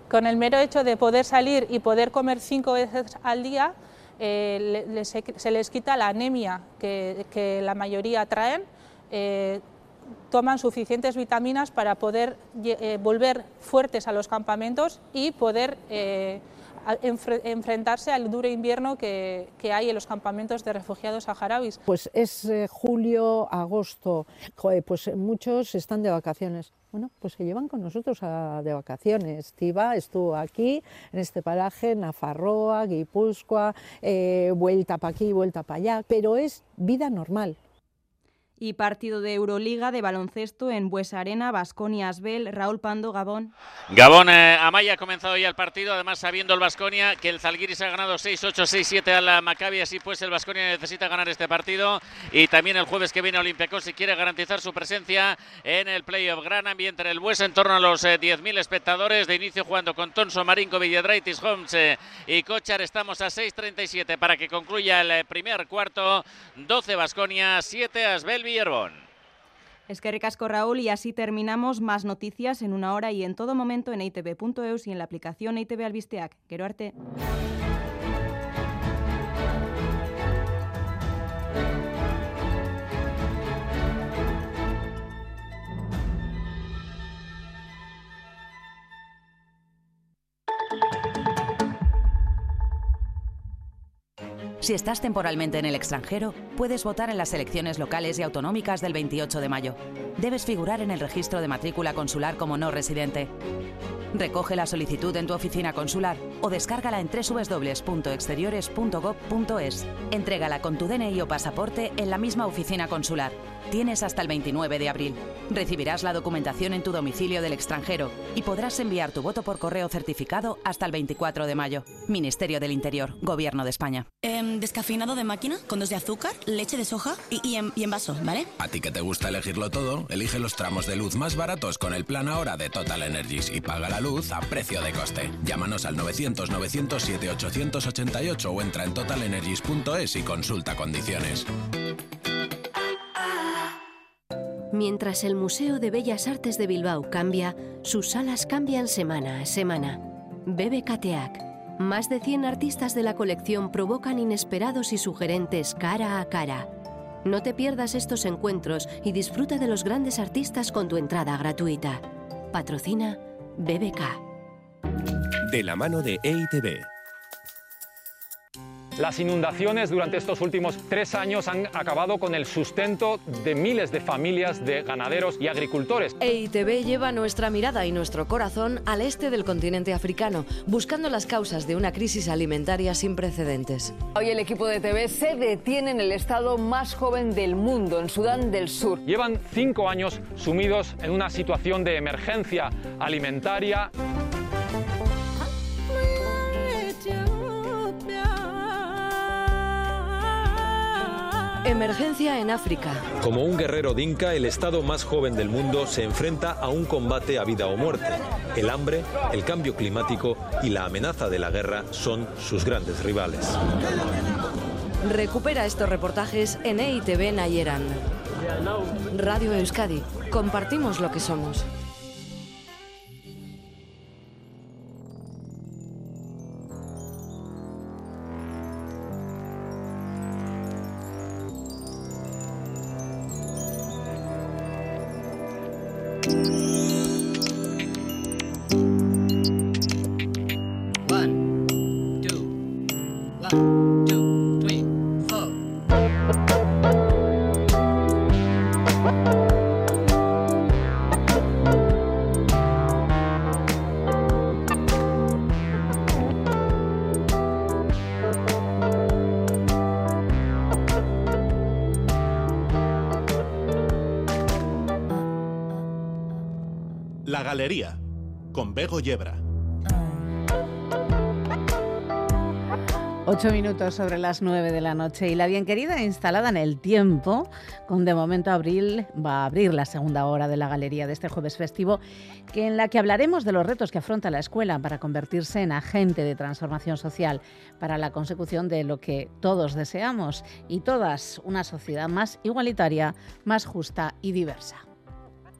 Con el mero hecho de poder salir y poder comer cinco veces al día, eh, se les quita la anemia que, que la mayoría traen, eh, toman suficientes vitaminas para poder eh, volver fuertes a los campamentos y poder enfrentarse al duro invierno que, hay en los campamentos de refugiados saharauis. Pues es eh, julio, agosto, pues muchos están de vacaciones. Bueno, pues se llevan con nosotros a, de vacaciones. Tiva estuvo aquí, en este paraje, Nafarroa, Guipúzcoa, eh, vuelta para aquí, vuelta para allá, pero es vida normal y partido de Euroliga de baloncesto en Buesa Arena, Basconia Asbel, Raúl Pando, Gabón. Gabón, eh, Amaya ha comenzado ya el partido, además sabiendo el Basconia que el Zalgiris ha ganado 6-8, 6-7 al Maccabi, así pues el Basconia necesita ganar este partido y también el jueves que viene Olympiacos si quiere garantizar su presencia en el playoff. Gran ambiente en el Buesa, en torno a los eh, 10.000 espectadores, de inicio jugando con Tonso, Marinko, Villadraitis, Holmes eh, y Kochar. Estamos a 6.37 para que concluya el eh, primer cuarto, 12 Basconia, 7 Asbel Es que ricasco Raúl y así terminamos más noticias en una hora y en todo momento en itv.eus y en la aplicación ITV Albisteac. Quiero arte. Si estás temporalmente en el extranjero, puedes votar en las elecciones locales y autonómicas del 28 de mayo. Debes figurar en el registro de matrícula consular como no residente. Recoge la solicitud en tu oficina consular o descárgala en www.exteriores.gov.es. Entrégala con tu DNI o pasaporte en la misma oficina consular. Tienes hasta el 29 de abril. Recibirás la documentación en tu domicilio del extranjero y podrás enviar tu voto por correo certificado hasta el 24 de mayo. Ministerio del Interior, Gobierno de España. Em, descafeinado de máquina, con dos de azúcar, leche de soja y, y en, y en vaso, ¿vale? A ti que te gusta elegirlo todo, elige los tramos de luz más baratos con el plan ahora de Total Energies y paga la luz a precio de coste. Llámanos al 900-907-888 o entra en totalenergies.es y consulta condiciones. Mientras el Museo de Bellas Artes de Bilbao cambia, sus salas cambian semana a semana. BBKTEAC. Más de 100 artistas de la colección provocan inesperados y sugerentes cara a cara. No te pierdas estos encuentros y disfruta de los grandes artistas con tu entrada gratuita. Patrocina BBK. De la mano de EITB. Las inundaciones durante estos últimos tres años han acabado con el sustento de miles de familias de ganaderos y agricultores. EITB lleva nuestra mirada y nuestro corazón al este del continente africano, buscando las causas de una crisis alimentaria sin precedentes. Hoy el equipo de TV se detiene en el estado más joven del mundo, en Sudán del Sur. Llevan cinco años sumidos en una situación de emergencia alimentaria. Emergencia en África. Como un guerrero dinka, el estado más joven del mundo se enfrenta a un combate a vida o muerte. El hambre, el cambio climático y la amenaza de la guerra son sus grandes rivales. Recupera estos reportajes en EITV Nayeran. Radio Euskadi. Compartimos lo que somos. Galería, con Bego Yebra. Ocho minutos sobre las nueve de la noche y la bien querida instalada en el tiempo, con de momento abril va a abrir la segunda hora de la galería de este jueves festivo, que en la que hablaremos de los retos que afronta la escuela para convertirse en agente de transformación social para la consecución de lo que todos deseamos y todas una sociedad más igualitaria, más justa y diversa.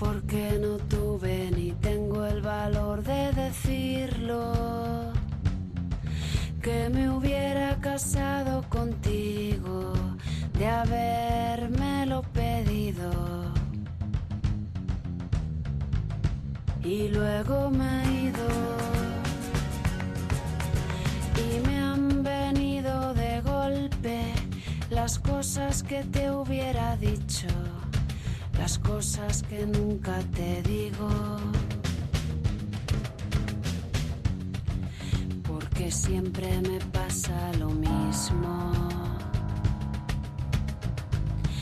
porque no tuve ni tengo el valor de decirlo. Que me hubiera casado contigo de habérmelo pedido. Y luego me he ido. Y me han venido de golpe las cosas que te hubiera dicho, las cosas que nunca te digo. Porque siempre me pasa lo mismo.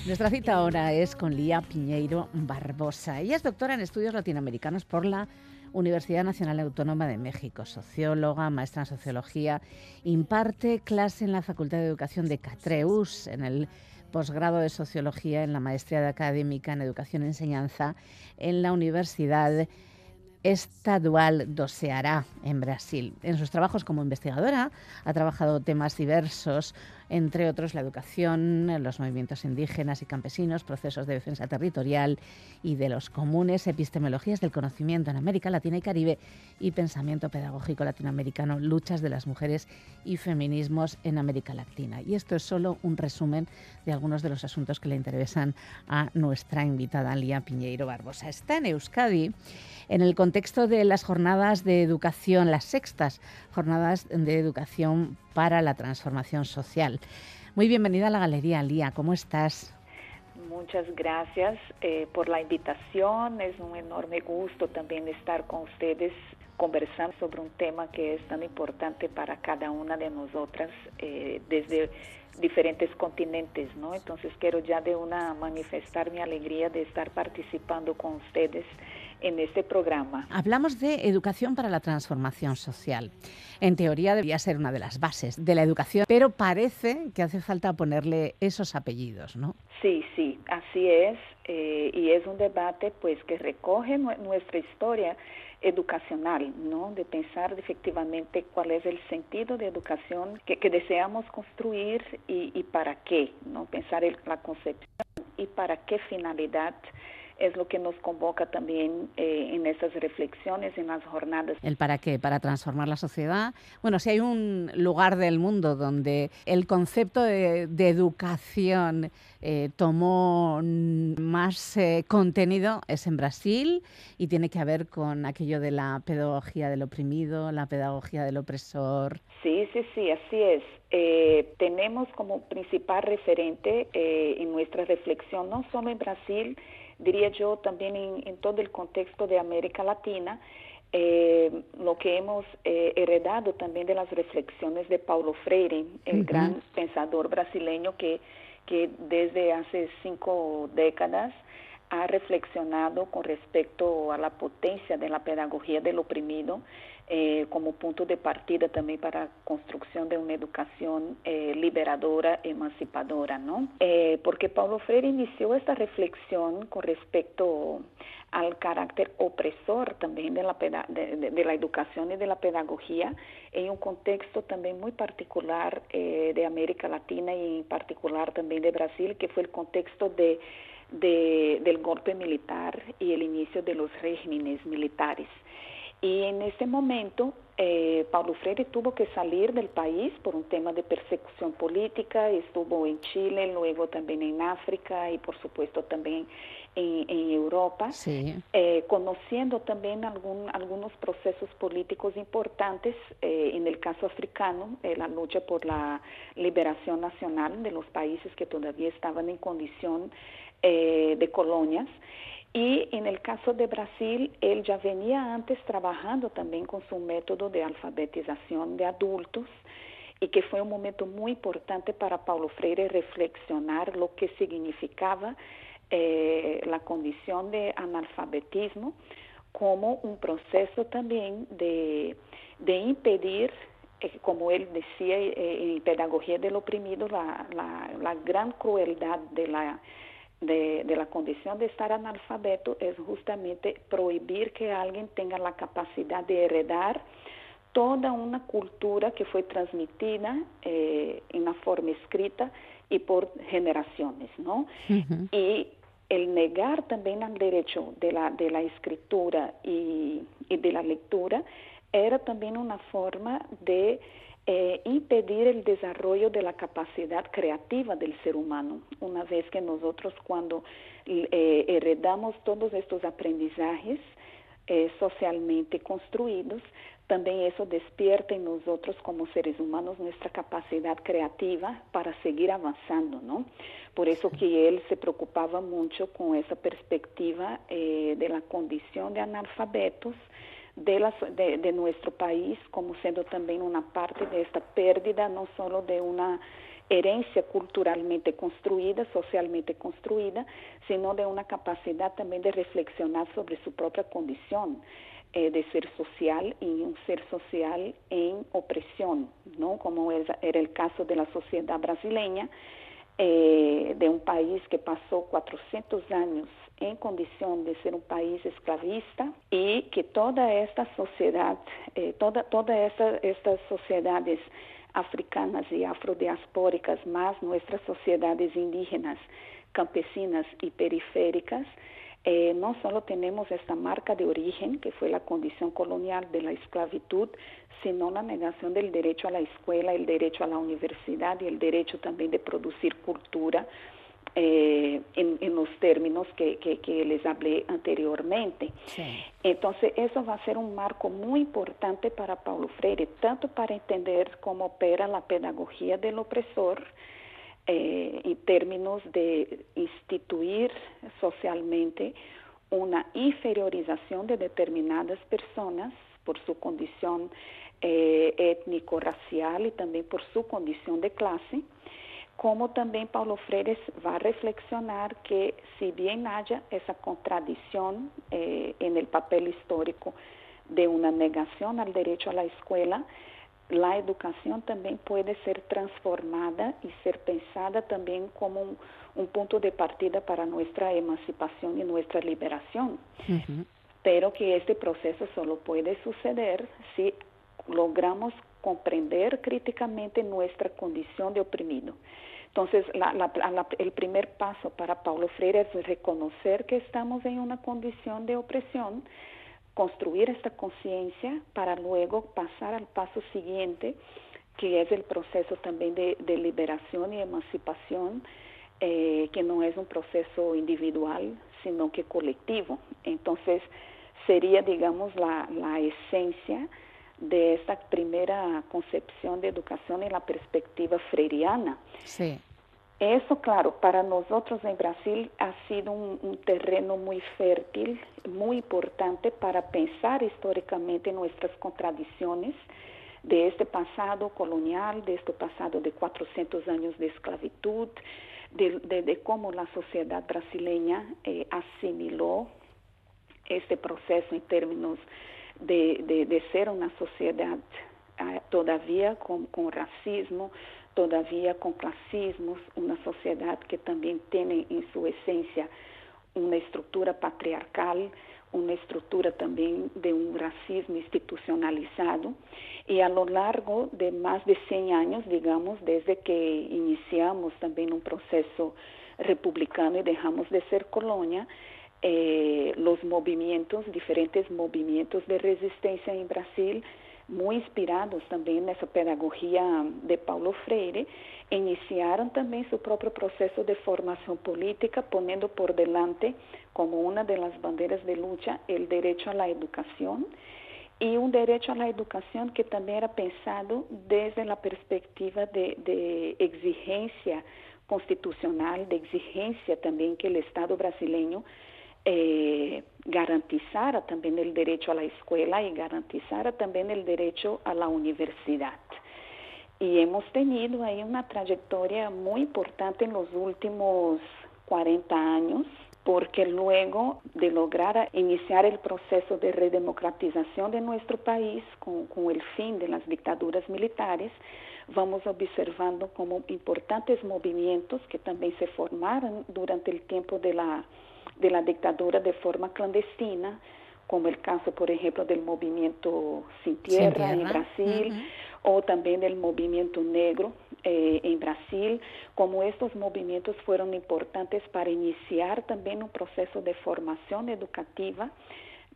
Nuestra cita ahora es con Lía Piñeiro Barbosa. Ella es doctora en estudios latinoamericanos por la Universidad Nacional Autónoma de México, socióloga, maestra en sociología, imparte clase en la Facultad de Educación de Catreus, en el posgrado de sociología, en la maestría académica en educación y enseñanza en la Universidad Estadual do Ceará, en Brasil. En sus trabajos como investigadora ha trabajado temas diversos entre otros la educación, los movimientos indígenas y campesinos, procesos de defensa territorial y de los comunes, epistemologías del conocimiento en América Latina y Caribe y pensamiento pedagógico latinoamericano, luchas de las mujeres y feminismos en América Latina. Y esto es solo un resumen de algunos de los asuntos que le interesan a nuestra invitada Lía Piñeiro Barbosa. Está en Euskadi en el contexto de las jornadas de educación, las sextas jornadas de educación para la transformación social. Muy bienvenida a la Galería Lía, ¿cómo estás? Muchas gracias eh, por la invitación. Es un enorme gusto también estar con ustedes conversando sobre un tema que es tan importante para cada una de nosotras eh, desde diferentes continentes, ¿no? Entonces quiero ya de una manifestar mi alegría de estar participando con ustedes en este programa. Hablamos de educación para la transformación social. En teoría debería ser una de las bases de la educación, pero parece que hace falta ponerle esos apellidos, ¿no? Sí, sí, así es. Eh, y es un debate pues que recoge nuestra historia educacional, ¿no? De pensar efectivamente cuál es el sentido de educación que, deseamos construir y, y, para qué, ¿no? Pensar en la concepción y para qué finalidad es lo que nos convoca también eh, en estas reflexiones, en las jornadas. ¿El para qué? Para transformar la sociedad. Bueno, si hay un lugar del mundo donde el concepto de, educación eh, tomó más eh, contenido es en Brasil y tiene que ver con aquello de la pedagogía del oprimido, la pedagogía del opresor. Sí, sí, sí, así es. tenemos como principal referente en nuestra reflexión, no solo en Brasil, diría yo también en, todo el contexto de América Latina, eh, lo que hemos eh, heredado también de las reflexiones de Paulo Freire, el gran pensador brasileño que, que desde hace cinco décadas ha reflexionado con respecto a la potencia de la pedagogía del oprimido eh, como punto de partida también para la construcción de una educación eh, liberadora, emancipadora, ¿no? Eh, porque Paulo Freire inició esta reflexión con respecto al carácter opresor también de la, de, y de la pedagogía en un contexto también muy particular de América Latina y en particular también de Brasil, que fue el contexto de, del golpe militar y el inicio de los regímenes militares. Y en ese momento, eh, Paulo Freire tuvo que salir del país por un tema de persecución política, estuvo en Chile, luego también en África y por supuesto también en, Europa, eh, conociendo también algún, algunos procesos políticos importantes, eh, en el caso africano, la lucha por la liberación nacional de los países que todavía estaban en condición de colonias. Y en el caso de Brasil, él ya venía antes trabajando también con su método de alfabetización de adultos y que fue un momento muy importante para Paulo Freire reflexionar lo que significaba eh, la condición de analfabetismo como un proceso también de, de impedir, eh, como él decía eh, en Pedagogía del Oprimido, la, la, la gran crueldad de la de, la condición de estar analfabeto es justamente prohibir que alguien tenga la capacidad de heredar toda una cultura que fue transmitida eh, en una forma escrita y por generaciones, ¿no? Y el negar también al derecho de la, de la escritura y, y de la lectura era también una forma de eh, impedir el desarrollo de la capacidad creativa del ser humano. Una vez que nosotros cuando eh, heredamos todos estos aprendizajes eh, socialmente construidos, también eso despierta en nosotros como seres humanos nuestra capacidad creativa para seguir avanzando, ¿no? Por eso que él se preocupaba mucho con esa perspectiva de la condición de analfabetos, de, de, nuestro país como siendo también una parte de esta pérdida, no solo de una herencia culturalmente construida, socialmente construida, sino de una capacidad también de reflexionar sobre su propia condición eh, de ser social y un ser social en opresión, ¿no? Como era el caso de la sociedad brasileña, eh, de un país que pasó 400 años en condición de ser un país esclavista y que toda esta sociedad, eh, toda, todas estas sociedades africanas y afrodiaspóricas, más nuestras sociedades indígenas, campesinas y periféricas, eh, no solo tenemos esta marca de origen, que fue la condición colonial de la esclavitud, sino la negación del derecho a la escuela, el derecho a la universidad y el derecho también de producir cultura eh, en, los términos que, que, les hablé anteriormente. Entonces, eso va a ser un marco muy importante para Paulo Freire, tanto para entender cómo opera la pedagogía del opresor, eh, en términos de instituir socialmente una inferiorización de determinadas personas por su condición eh, étnico-racial y también por su condición de clase, como también Paulo Freire va a reflexionar que si bien haya esa contradicción eh, en el papel histórico de una negación al derecho a la escuela, la educación también puede ser transformada y ser pensada también como un, punto de partida para nuestra emancipación y nuestra liberación. Pero que este proceso solo puede suceder si logramos comprender críticamente nuestra condición de oprimido. Entonces, el primer paso para Paulo Freire es reconocer que estamos en una condición de opresión, construir esta conciencia para luego pasar al paso siguiente, que es el proceso también de, liberación y emancipación, eh, que no es un proceso individual, sino que colectivo. Entonces, sería, digamos, la, la esencia de esta primera concepción de educación en la perspectiva freiriana. Sí. Eso, claro, para nosotros en Brasil ha sido un, terreno muy fértil, muy importante para pensar históricamente nuestras contradicciones de este pasado colonial, de este pasado de 400 años de esclavitud, de, cómo la sociedad brasileña eh, asimiló este proceso en términos de, ser una sociedad ah, todavía con racismo, todavía con clasismos, una sociedad que también tiene en su esencia una estructura patriarcal, una estructura también de un racismo institucionalizado. Y a lo largo de más de 100 años, digamos, desde que iniciamos también un proceso republicano y dejamos de ser colonia, eh, los movimientos, diferentes movimientos de resistencia en Brasil, muy inspirados también en esa pedagogía de Paulo Freire, iniciaron también su propio proceso de formación política, poniendo por delante como una de las banderas de lucha el derecho a la educación y un derecho a la educación que también era pensado desde la perspectiva de, de exigencia constitucional, de exigencia también que el Estado brasileño eh, también el derecho a la escuela y garantizara también el derecho a la universidad. Y hemos tenido ahí una trayectoria muy importante en los últimos 40 años, porque luego de lograr iniciar el proceso de redemocratización de nuestro país con, con el fin de las dictaduras militares, vamos observando como importantes movimientos que también se formaron durante el tiempo de la de la dictadura de forma clandestina, como el caso, por ejemplo, del movimiento Sin Tierra, en Brasil, o también del movimiento negro eh, en Brasil, como estos movimientos fueron importantes para iniciar también un proceso de formación educativa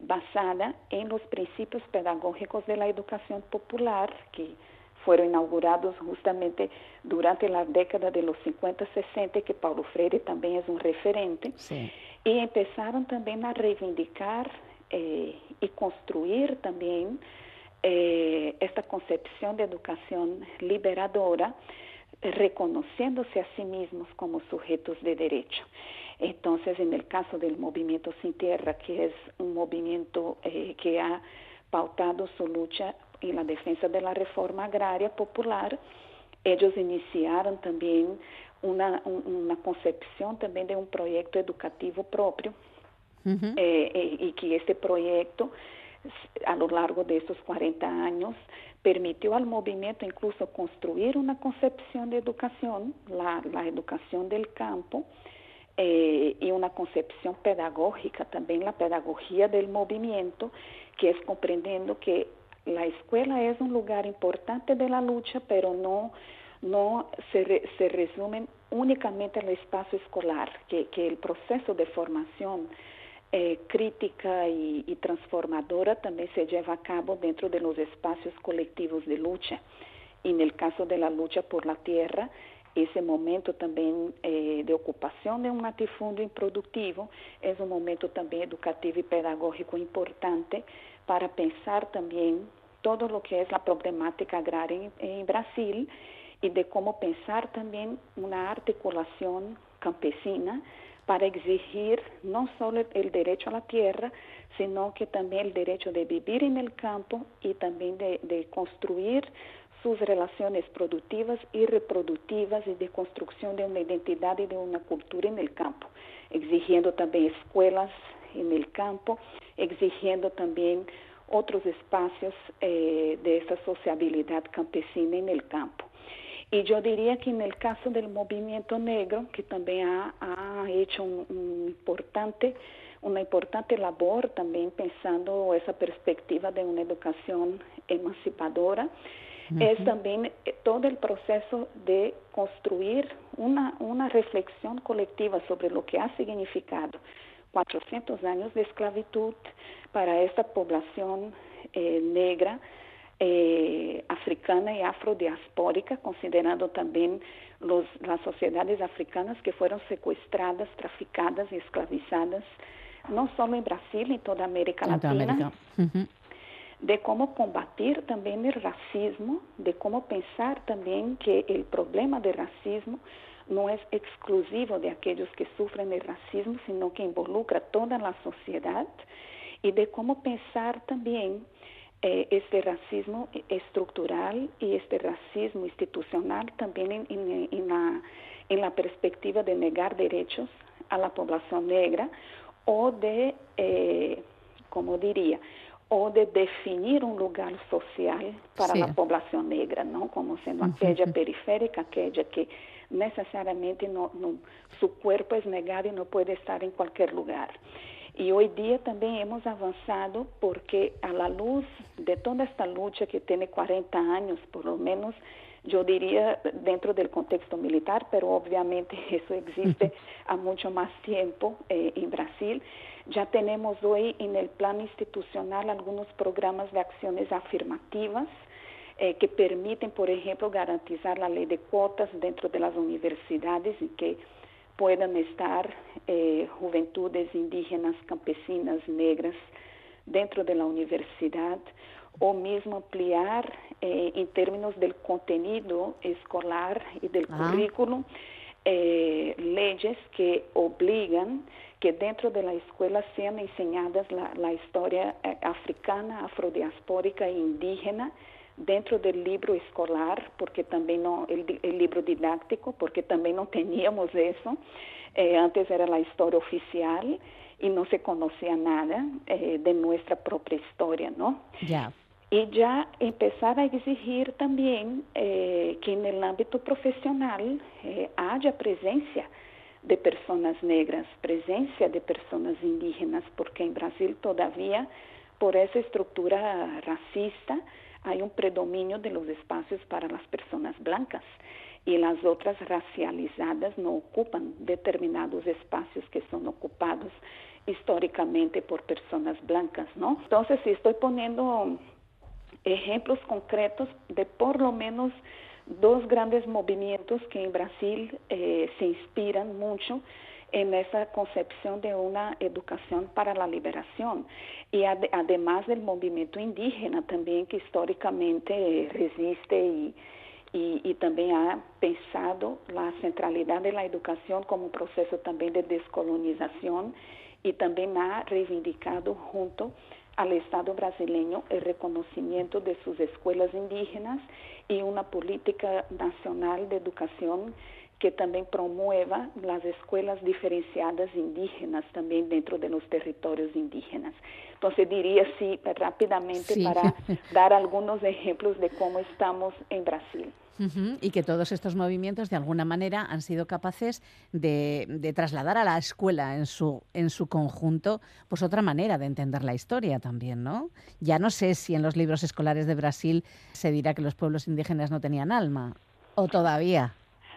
basada en los principios pedagógicos de la educación popular, que fueron inaugurados justamente durante la década de los 50, 60, que Paulo Freire también es un referente. Sí y empezaron también a reivindicar eh, y construir también eh, esta concepción de educación liberadora, reconociéndose a sí mismos como sujetos de derecho. Entonces, en el caso del movimiento Sin Tierra, que es un movimiento eh, que ha pautado su lucha en la defensa de la reforma agraria popular, ellos iniciaron también una, una concepción también de un proyecto educativo propio eh, eh, y que este proyecto a lo largo de estos 40 años permitió al movimiento incluso construir una concepción de educación, la, la educación del campo, eh, y una concepción pedagógica, también la pedagogía del movimiento, que es comprendiendo que la escuela es un lugar importante de la lucha, pero no, no se, se resumen únicamente al espacio escolar, que, que el proceso de formación eh, crítica y, transformadora también se lleva a cabo dentro de los espacios colectivos de lucha. Y en el caso de la lucha por la tierra, ese momento también eh, de ocupación de un latifundio improductivo es un momento también educativo y pedagógico importante para pensar también todo lo que es la problemática agraria en Brasil y de cómo pensar también una articulación campesina para exigir no solo el derecho a la tierra, sino que también el derecho de vivir en el campo y también de, construir sus relaciones productivas y reproductivas y de construcción de una identidad y de una cultura en el campo, exigiendo también escuelas en el campo, exigiendo también otros espacios eh, de esa sociabilidad campesina en el campo. Y yo diría que en el caso del movimiento negro, que también ha, ha hecho un, un importante, una importante labor también pensando esa perspectiva de una educación emancipadora, uh -huh. es también todo el proceso de construir una, una reflexión colectiva sobre lo que ha significado 400 años de esclavitud para esta población eh, negra eh, africana y afrodiaspórica, considerando también los, las sociedades africanas que fueron secuestradas, traficadas y esclavizadas, no solo en Brasil, en toda América Latina. Uh -huh. de cómo combatir también el racismo, de cómo pensar también que el problema del racismo no es exclusivo de aquellos que sufren el racismo, sino que involucra toda la sociedad, y de cómo pensar también eh, este racismo estructural y este racismo institucional también en, en, en, la, en la perspectiva de negar derechos a la población negra o de, eh, como diría, o de definir un lugar social para sí. la población negra, ¿no? Como siendo aquella periférica, aquella que necesariamente no, no, su cuerpo es negado y no puede estar en cualquier lugar. Y hoy día también hemos avanzado porque a la luz de toda esta lucha que tiene 40 años, por lo menos, yo diría dentro del contexto militar, pero obviamente *laughs* eso existe a mucho más tiempo eh, en Brasil. Ya tenemos hoy en el plano institucional algunos programas de acciones afirmativas eh, que permiten, por ejemplo, garantizar la ley de cuotas dentro de las universidades y que puedan estar eh, juventudes indígenas, campesinas, negras dentro de la universidad o mismo ampliar eh, en términos del contenido escolar y del ah. currículo eh, leyes que obligan que dentro de la escuela sean enseñadas la, la historia africana, afrodiaspórica e indígena dentro del libro escolar, porque también no, el, el libro didáctico, porque también no teníamos eso. Eh, antes era la historia oficial y no se conocía nada eh, de nuestra propia historia, ¿no? Ya. Y ya empezar a exigir también eh, que en el ámbito profesional eh, haya presencia de personas negras, presencia de personas indígenas, porque en Brasil todavía, por esa estructura racista, hay un predominio de los espacios para las personas blancas y las otras racializadas no ocupan determinados espacios que son ocupados históricamente por personas blancas, ¿no? Entonces, si estoy poniendo ejemplos concretos de por lo menos dos grandes movimientos que en Brasil eh, se inspiran mucho en esa concepción de una educación para la liberación y ad además del movimiento indígena también que históricamente resiste y, y, y, también ha pensado la centralidad de la educación como un proceso también de descolonización y también ha reivindicado junto al Estado brasileño el reconocimiento de sus escuelas indígenas y una política nacional de educación que también promueva las escuelas diferenciadas indígenas también dentro de los territorios indígenas. Entonces diría sí rápidamente Sí. para *laughs* dar algunos ejemplos de cómo estamos en Brasil. Y que todos estos movimientos, de alguna manera, han sido capaces de, de trasladar a la escuela en su, en su conjunto, pues otra manera de entender la historia también, ¿no? Ya no sé si en los libros escolares de Brasil se dirá que los pueblos indígenas no tenían alma, o todavía.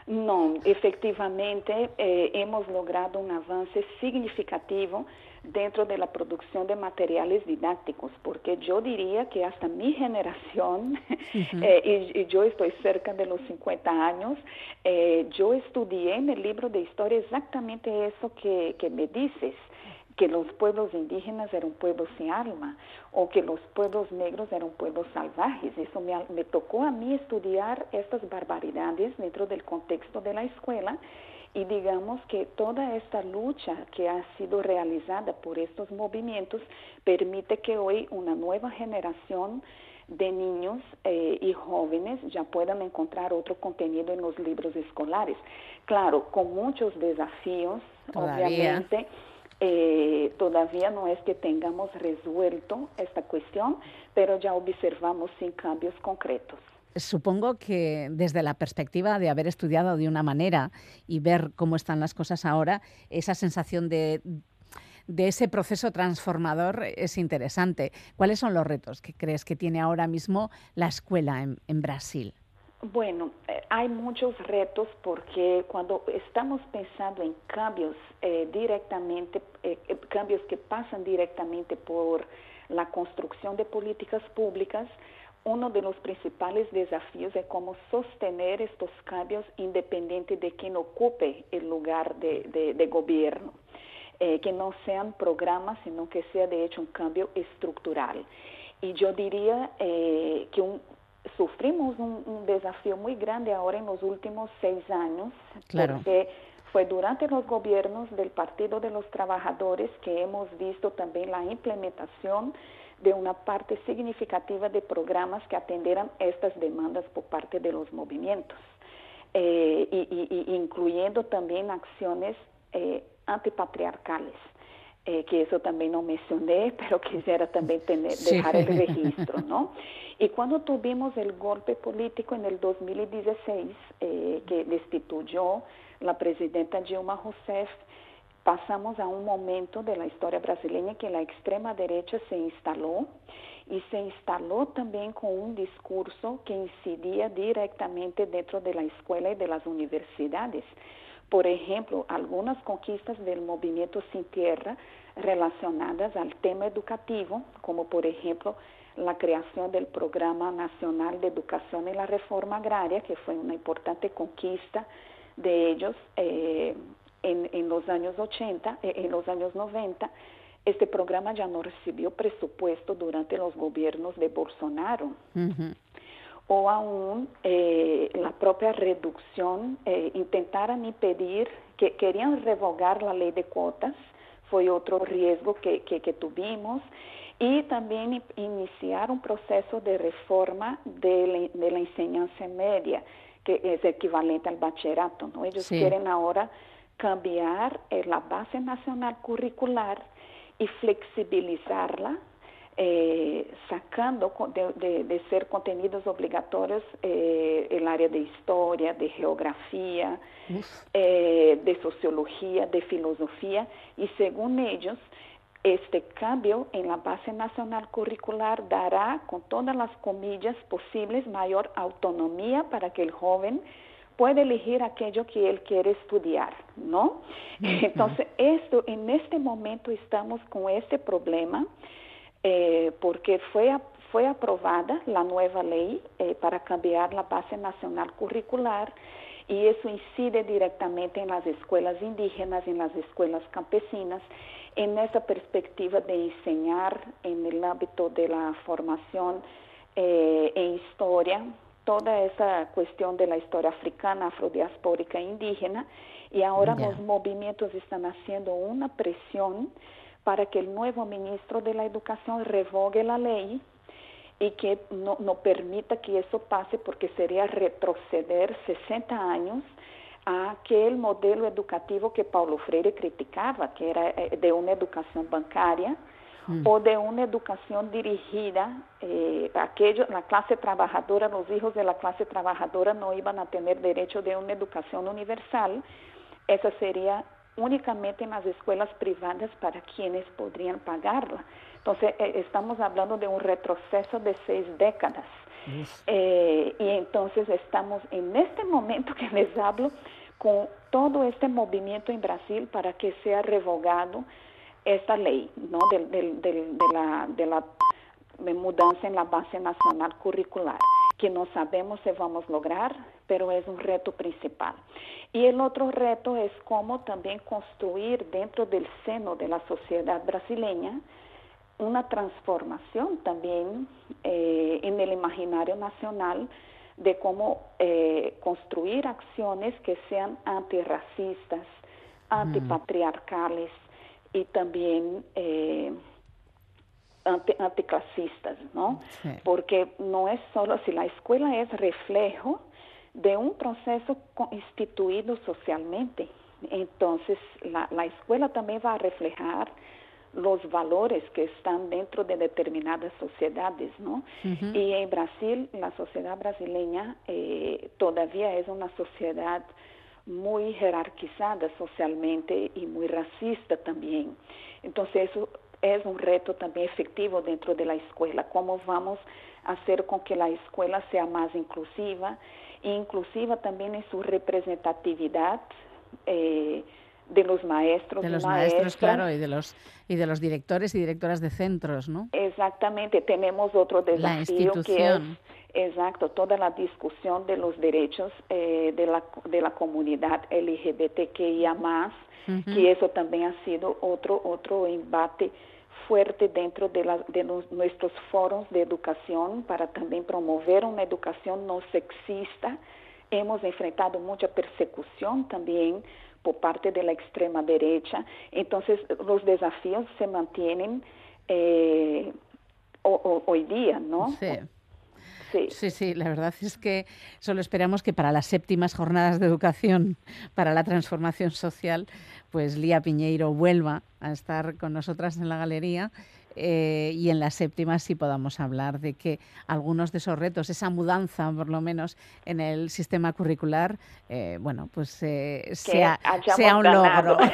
No, efectivamente eh, hemos logrado un avance significativo dentro de la producción de materiales didácticos, porque yo diría que hasta mi generación, *laughs* eh, y, y yo estoy cerca de los 50 años, eh, yo estudié en el libro de historia exactamente eso que, que me dices que los pueblos indígenas eran pueblos sin alma o que los pueblos negros eran pueblos salvajes. Eso me, me tocó a mí estudiar estas barbaridades dentro del contexto de la escuela y digamos que toda esta lucha que ha sido realizada por estos movimientos permite que hoy una nueva generación de niños eh, y jóvenes ya puedan encontrar otro contenido en los libros escolares. Claro, con muchos desafíos, Todavía. obviamente. Eh, todavía no es que tengamos resuelto esta cuestión, pero ya observamos sin cambios concretos. Supongo que desde la perspectiva de haber estudiado de una manera y ver cómo están las cosas ahora, esa sensación de, de ese proceso transformador es interesante. ¿Cuáles son los retos que crees que tiene ahora mismo la escuela en, Brasil? Bueno, eh, hay muchos retos porque cuando estamos pensando en cambios eh, directamente, eh, eh, cambios que pasan directamente por la construcción de políticas públicas, uno de los principales desafíos es cómo sostener estos cambios independiente de quien ocupe el lugar de, de- de gobierno. Eh, que no sean programas, sino que sea de hecho un cambio estructural. Y yo diría eh, que un- sufrimos un, un desafío muy grande ahora en los últimos seis años, Claro. porque fue durante los gobiernos del Partido de los Trabajadores que hemos visto también la implementación de una parte significativa de programas que atendieran estas demandas por parte de los movimientos, eh, y, y- y incluyendo también acciones eh, antipatriarcales. eh, que eso también no mencioné, *laughs* pero quisiera también tener, Sí. dejar el registro, ¿no? Y cuando tuvimos el golpe político en el 2016, eh, que destituyó la presidenta Dilma Rousseff, pasamos a un momento de la historia brasileña que la extrema derecha se instaló y se instaló también con un discurso que incidía directamente dentro de la escuela y de las universidades. Por ejemplo, algunas conquistas del movimiento Sin Tierra relacionadas al tema educativo, como por ejemplo la creación del Programa Nacional de Educación y la Reforma Agraria, que fue una importante conquista de ellos eh, en, en los años 80, eh, en los años 90. Este programa ya no recibió presupuesto durante los gobiernos de Bolsonaro o aún eh, la propia reducción, eh, intentaran impedir, que querían revogar la ley de cuotas, fue otro riesgo que, que, que tuvimos, y también in- iniciar un proceso de reforma de la, de la enseñanza media, que es equivalente al bachillerato. ¿no? Ellos Sí. quieren ahora cambiar eh, la base nacional curricular y flexibilizarla eh, sacando de, de- de ser contenidos obligatorios eh, el área de historia, de geografía, eh, de sociología, de filosofía, y según ellos, este cambio en la base nacional curricular dará, con todas las comillas posibles, mayor autonomía para que el joven pueda elegir aquello que él quiere estudiar, ¿no? Entonces, esto, en este momento estamos con este problema eh, porque fue, fue aprobada la nueva ley eh, para cambiar la base nacional curricular y eso incide directamente en las escuelas indígenas, en las escuelas campesinas, en esa perspectiva de enseñar en el ámbito de la formación eh, en historia, toda esa cuestión de la historia africana, afrodiaspórica e indígena, y ahora los movimientos están haciendo una presión para que el nuevo ministro de la Educación revogue la ley y que no, no permita que eso pase porque sería retroceder 60 años a aquele modelo educativo que Paulo Freire criticava, que era eh, de uma educação bancária ou de uma educação dirigida eh, aquello, la clase trabajadora, los hijos de la clase trabajadora no iban a tener derecho de una educación universal, esa sería únicamente en las escuelas privadas para quienes podrían pagarla. Entonces, eh, estamos hablando de un retroceso de seis décadas. Eh, y entonces estamos en este momento que les hablo con todo este movimiento en Brasil para que sea revogado esta ley ¿no? del- de, la, de la de mudança en la base nacional curricular, que no sabemos si vamos a lograr, pero es un reto principal. Y el otro reto es cómo también construir dentro del seno de la sociedad brasileña una transformación también eh, en el imaginario nacional de cómo eh, construir acciones que sean antirracistas, antipatriarcales y también eh, anti- anticlasistas, ¿no? Sí. Porque no es solo si la escuela es reflejo de un proceso instituido socialmente, entonces la, la escuela también va a reflejar los valores que están dentro de determinadas sociedades, ¿no? Y en Brasil, la sociedad brasileña eh, todavía es una sociedad muy jerarquizada socialmente y muy racista también. Entonces eso es un reto también efectivo dentro de la escuela. ¿Cómo vamos a hacer con que la escuela sea más inclusiva e inclusiva también en su representatividad eh, de los maestros De y los maestros, claro, y de los, y de los directores y directoras de centros, ¿no? Exactamente, tenemos otro La desafío que es, institución. Exacto, toda la discusión de los derechos eh, de, la, de la comunidad LGBTQIA+, Ujú. que eso también ha sido otro, otro embate fuerte dentro de, la- de los- nuestros foros de educación para también promover una educación no sexista. Hemos enfrentado mucha persecución también por parte de la extrema derecha. Entonces, los desafíos se mantienen eh, ho- ho- hoy día, ¿no? Sí. Sí. Sí, sí, la verdad es que solo esperamos que para las séptimas jornadas de educación para la transformación social, pues Lía Piñeiro vuelva a estar con nosotras en la galería eh, y en las séptimas sí podamos hablar de que algunos de esos retos, esa mudanza por lo menos en el sistema curricular, eh, bueno, pues eh, sea, sea un logro. *laughs*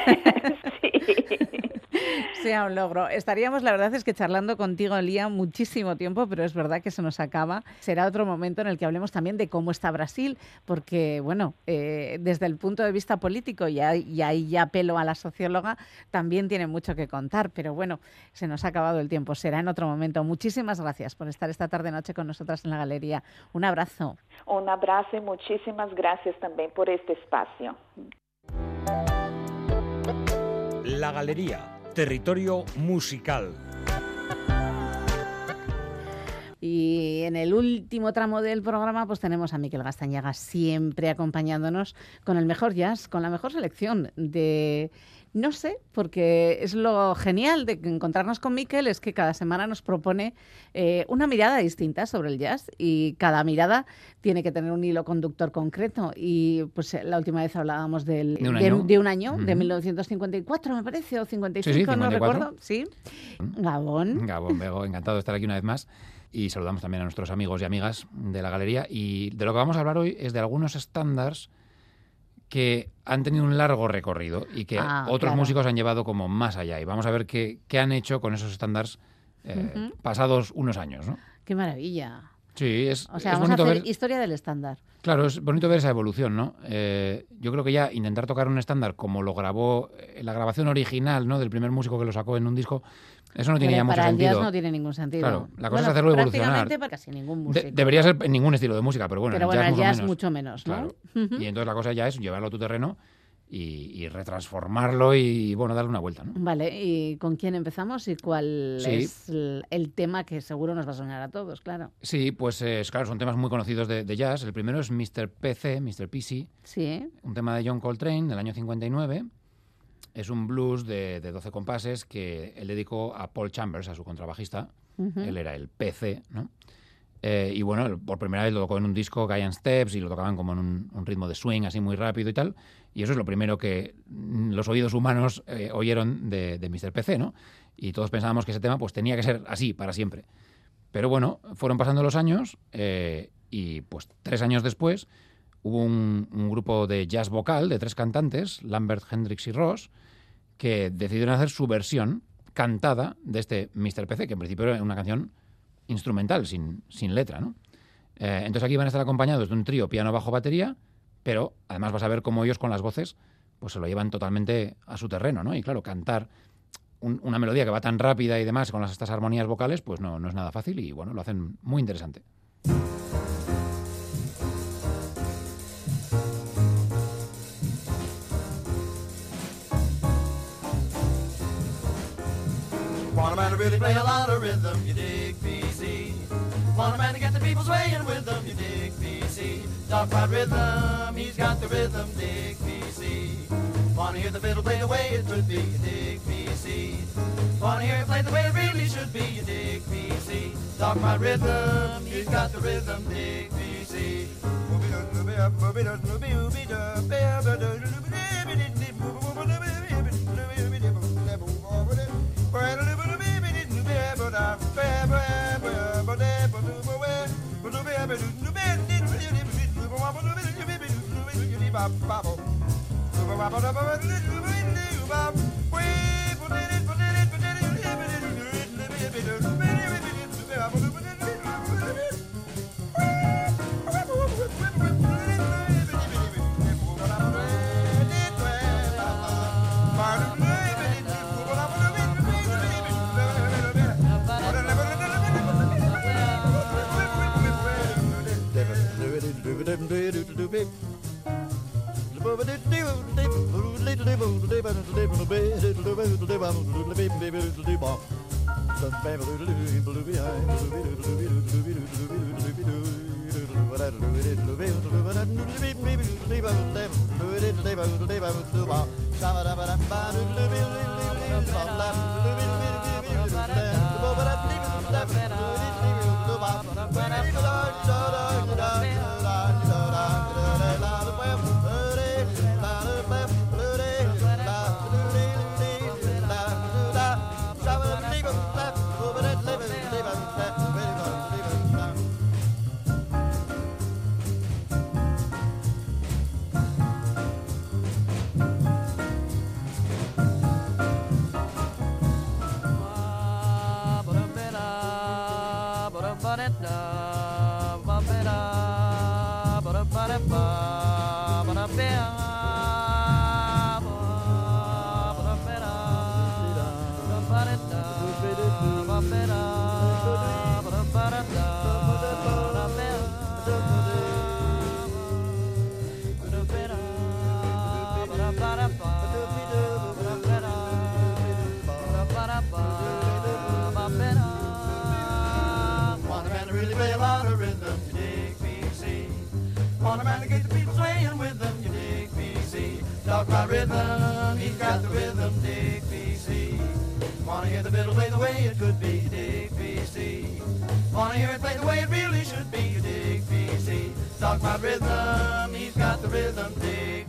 *laughs* *laughs* sea un logro. Estaríamos, la verdad es que charlando contigo, Lía, muchísimo tiempo, pero es verdad que se nos acaba. Será otro momento en el que hablemos también de cómo está Brasil, porque, bueno, eh, desde el punto de vista político, y ahí, y ahí ya apelo a la socióloga, también tiene mucho que contar, pero bueno, se nos ha acabado el tiempo. Será en otro momento. Muchísimas gracias por estar esta tarde-noche con nosotras en la galería. Un abrazo. Un abrazo y muchísimas gracias también por este espacio. La Galería, territorio musical. Y en el último tramo del programa, pues tenemos a Miquel Gastañaga siempre acompañándonos con el mejor jazz, con la mejor selección de. No sé, porque es lo genial de encontrarnos con Miquel, es que cada semana nos propone eh, una mirada distinta sobre el jazz y cada mirada tiene que tener un hilo conductor concreto. Y pues eh, la última vez hablábamos del, De un año. de un año, de Ujú. 1954, me parece, o 55, Sí, sí, no 54. recuerdo. Sí. Gabón. Gabón, Bego, encantado de estar aquí una vez más. Y saludamos también a nuestros amigos y amigas de la galería. Y de lo que vamos a hablar hoy es de algunos estándares que han tenido un largo recorrido y que Ah, otros claro. músicos han llevado como más allá. Y vamos a ver qué, qué han hecho con esos estándares eh, pasados unos años. ¿no? Qué maravilla. Sí, es, O sea, es vamos a hacer ver. historia del estándar. Claro, es bonito ver esa evolución, ¿no? Eh, yo creo que ya intentar tocar un estándar como lo grabó eh, la grabación original, ¿no? Del primer músico que lo sacó en un disco, eso no tiene ya mucho para el sentido. jazz no tiene ningún sentido. Claro, la cosa Bueno, es hacerlo evolucionar. para casi ningún De- músico. debería ser en ningún estilo de música, pero bueno, Pero en bueno, el el jazz, mucho menos. mucho menos, ¿no? Claro. *laughs* Y entonces la cosa ya es llevarlo a tu terreno y, y retransformarlo y, bueno, darle una vuelta, ¿no? Vale, ¿y con quién empezamos y cuál Sí. es el, tema que seguro nos va a sonar a todos, claro? Sí, pues eh, claro, son temas muy conocidos de, de jazz. El primero es Mr. PC, Mr. PC, Sí, un tema de John Coltrane del año 59. Es un blues de, de 12 compases que él dedicó a Paul Chambers, a su contrabajista. Él era el PC, ¿no? Eh, y bueno, por primera vez lo tocó en un disco, Giant Steps, y lo tocaban como en un, un ritmo de swing así muy rápido y tal. Y eso es lo primero que mm, los oídos humanos eh, oyeron de, de Mr. PC, ¿no? Y todos pensábamos que ese tema pues tenía que ser así para siempre. Pero bueno, fueron pasando los años eh, y pues tres años después hubo un, grupo de jazz vocal de tres cantantes, Lambert, Hendrix y Ross, que decidieron hacer su versión cantada de este Mr. PC, que en principio era una canción instrumental, sin, sin letra. Eh, entonces aquí van a estar acompañados de un trío piano, bajo, batería, pero además vas a ver cómo ellos con las voces pues se lo llevan totalmente a su terreno, ¿no? Y claro, cantar un- una melodía que va tan rápida y demás con estas armonías vocales, pues no, no es nada fácil y bueno, lo hacen muy interesante. Really play a lot of rhythm, you dig PC. Want a man to get the people swaying with them, you dig PC. Talk about rhythm, he's got the rhythm, dig PC. Want to hear the fiddle play the way it should be, you dig PC. Want to hear it play the way it really should be, you dig PC. Talk about rhythm, he's got the rhythm, dig PC. Bubble. baby. Ba-da-ba-da-ba a rhythm, he's got the rhythm, dig PC. Wanna hear the fiddle play the way it could be, dig PC. Wanna hear it play the way it really should be, dig PC. Talk about rhythm, he's got the rhythm, dig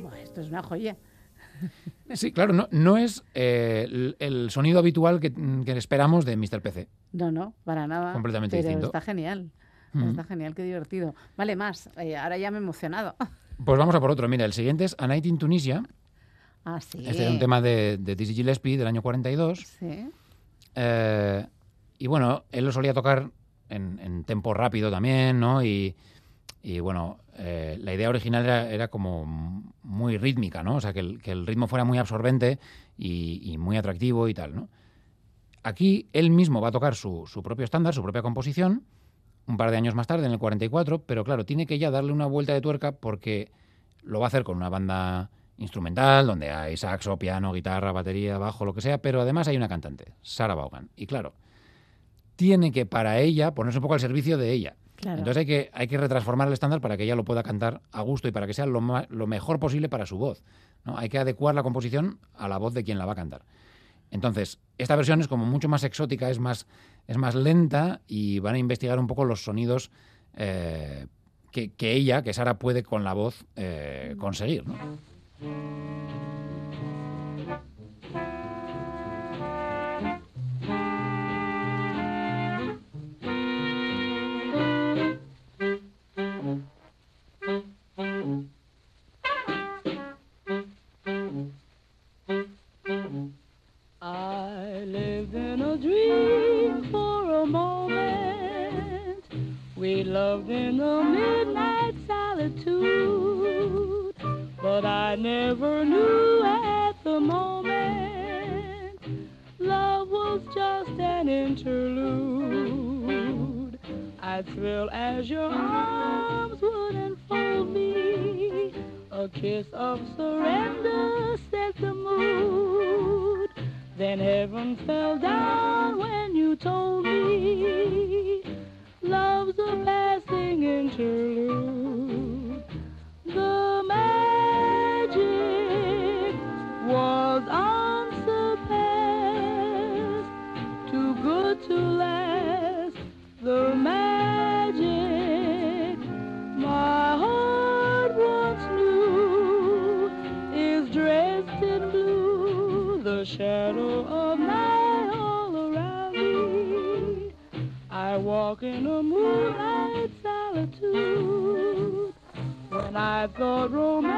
Buah, esto es una joya. Sí, claro, no, no es eh, el, el sonido habitual que, que esperamos de Mr. PC. No, no, para nada. Completamente pero distinto. está genial. Mm. Está genial, qué divertido. Vale, más. Eh, ahora ya me he emocionado. *laughs* Pues vamos a por otro. Mira, el siguiente es A Night in Tunisia. Ah, sí. Este es un tema de, de Dizzy Gillespie del año 42. Sí. Eh, y bueno, él lo solía tocar en, en tempo rápido también, ¿no? Y, y bueno, eh, la idea original era, como muy rítmica, ¿no? O sea, que el, ritmo fuera muy absorbente y, muy atractivo y tal, ¿no? Aquí él mismo va a tocar su, su propio estándar, su propia composición, un par de años más tarde, en el 44, pero claro, tiene que ya darle una vuelta de tuerca porque lo va a hacer con una banda instrumental, donde hay saxo, piano, guitarra, batería, bajo, lo que sea, pero además hay una cantante, Sarah Vaughan. Y claro, tiene que para ella ponerse un poco al servicio de ella. Entonces hay que, hay que retransformar el estándar para que ella lo pueda cantar a gusto y para que sea lo, ma- lo mejor posible para su voz. ¿no? Hay que adecuar la composición a la voz de quien la va a cantar. Entonces, esta versión es como mucho más exótica, es más, es más lenta y van a investigar un poco los sonidos eh, que, que ella, que Sara, puede con la voz eh, conseguir. But I never knew at the moment love was just an interlude. I'd thrill as your arms would enfold me. A kiss of surrender set the mood. Then heaven fell down when you told me love's a passing interlude. at the room.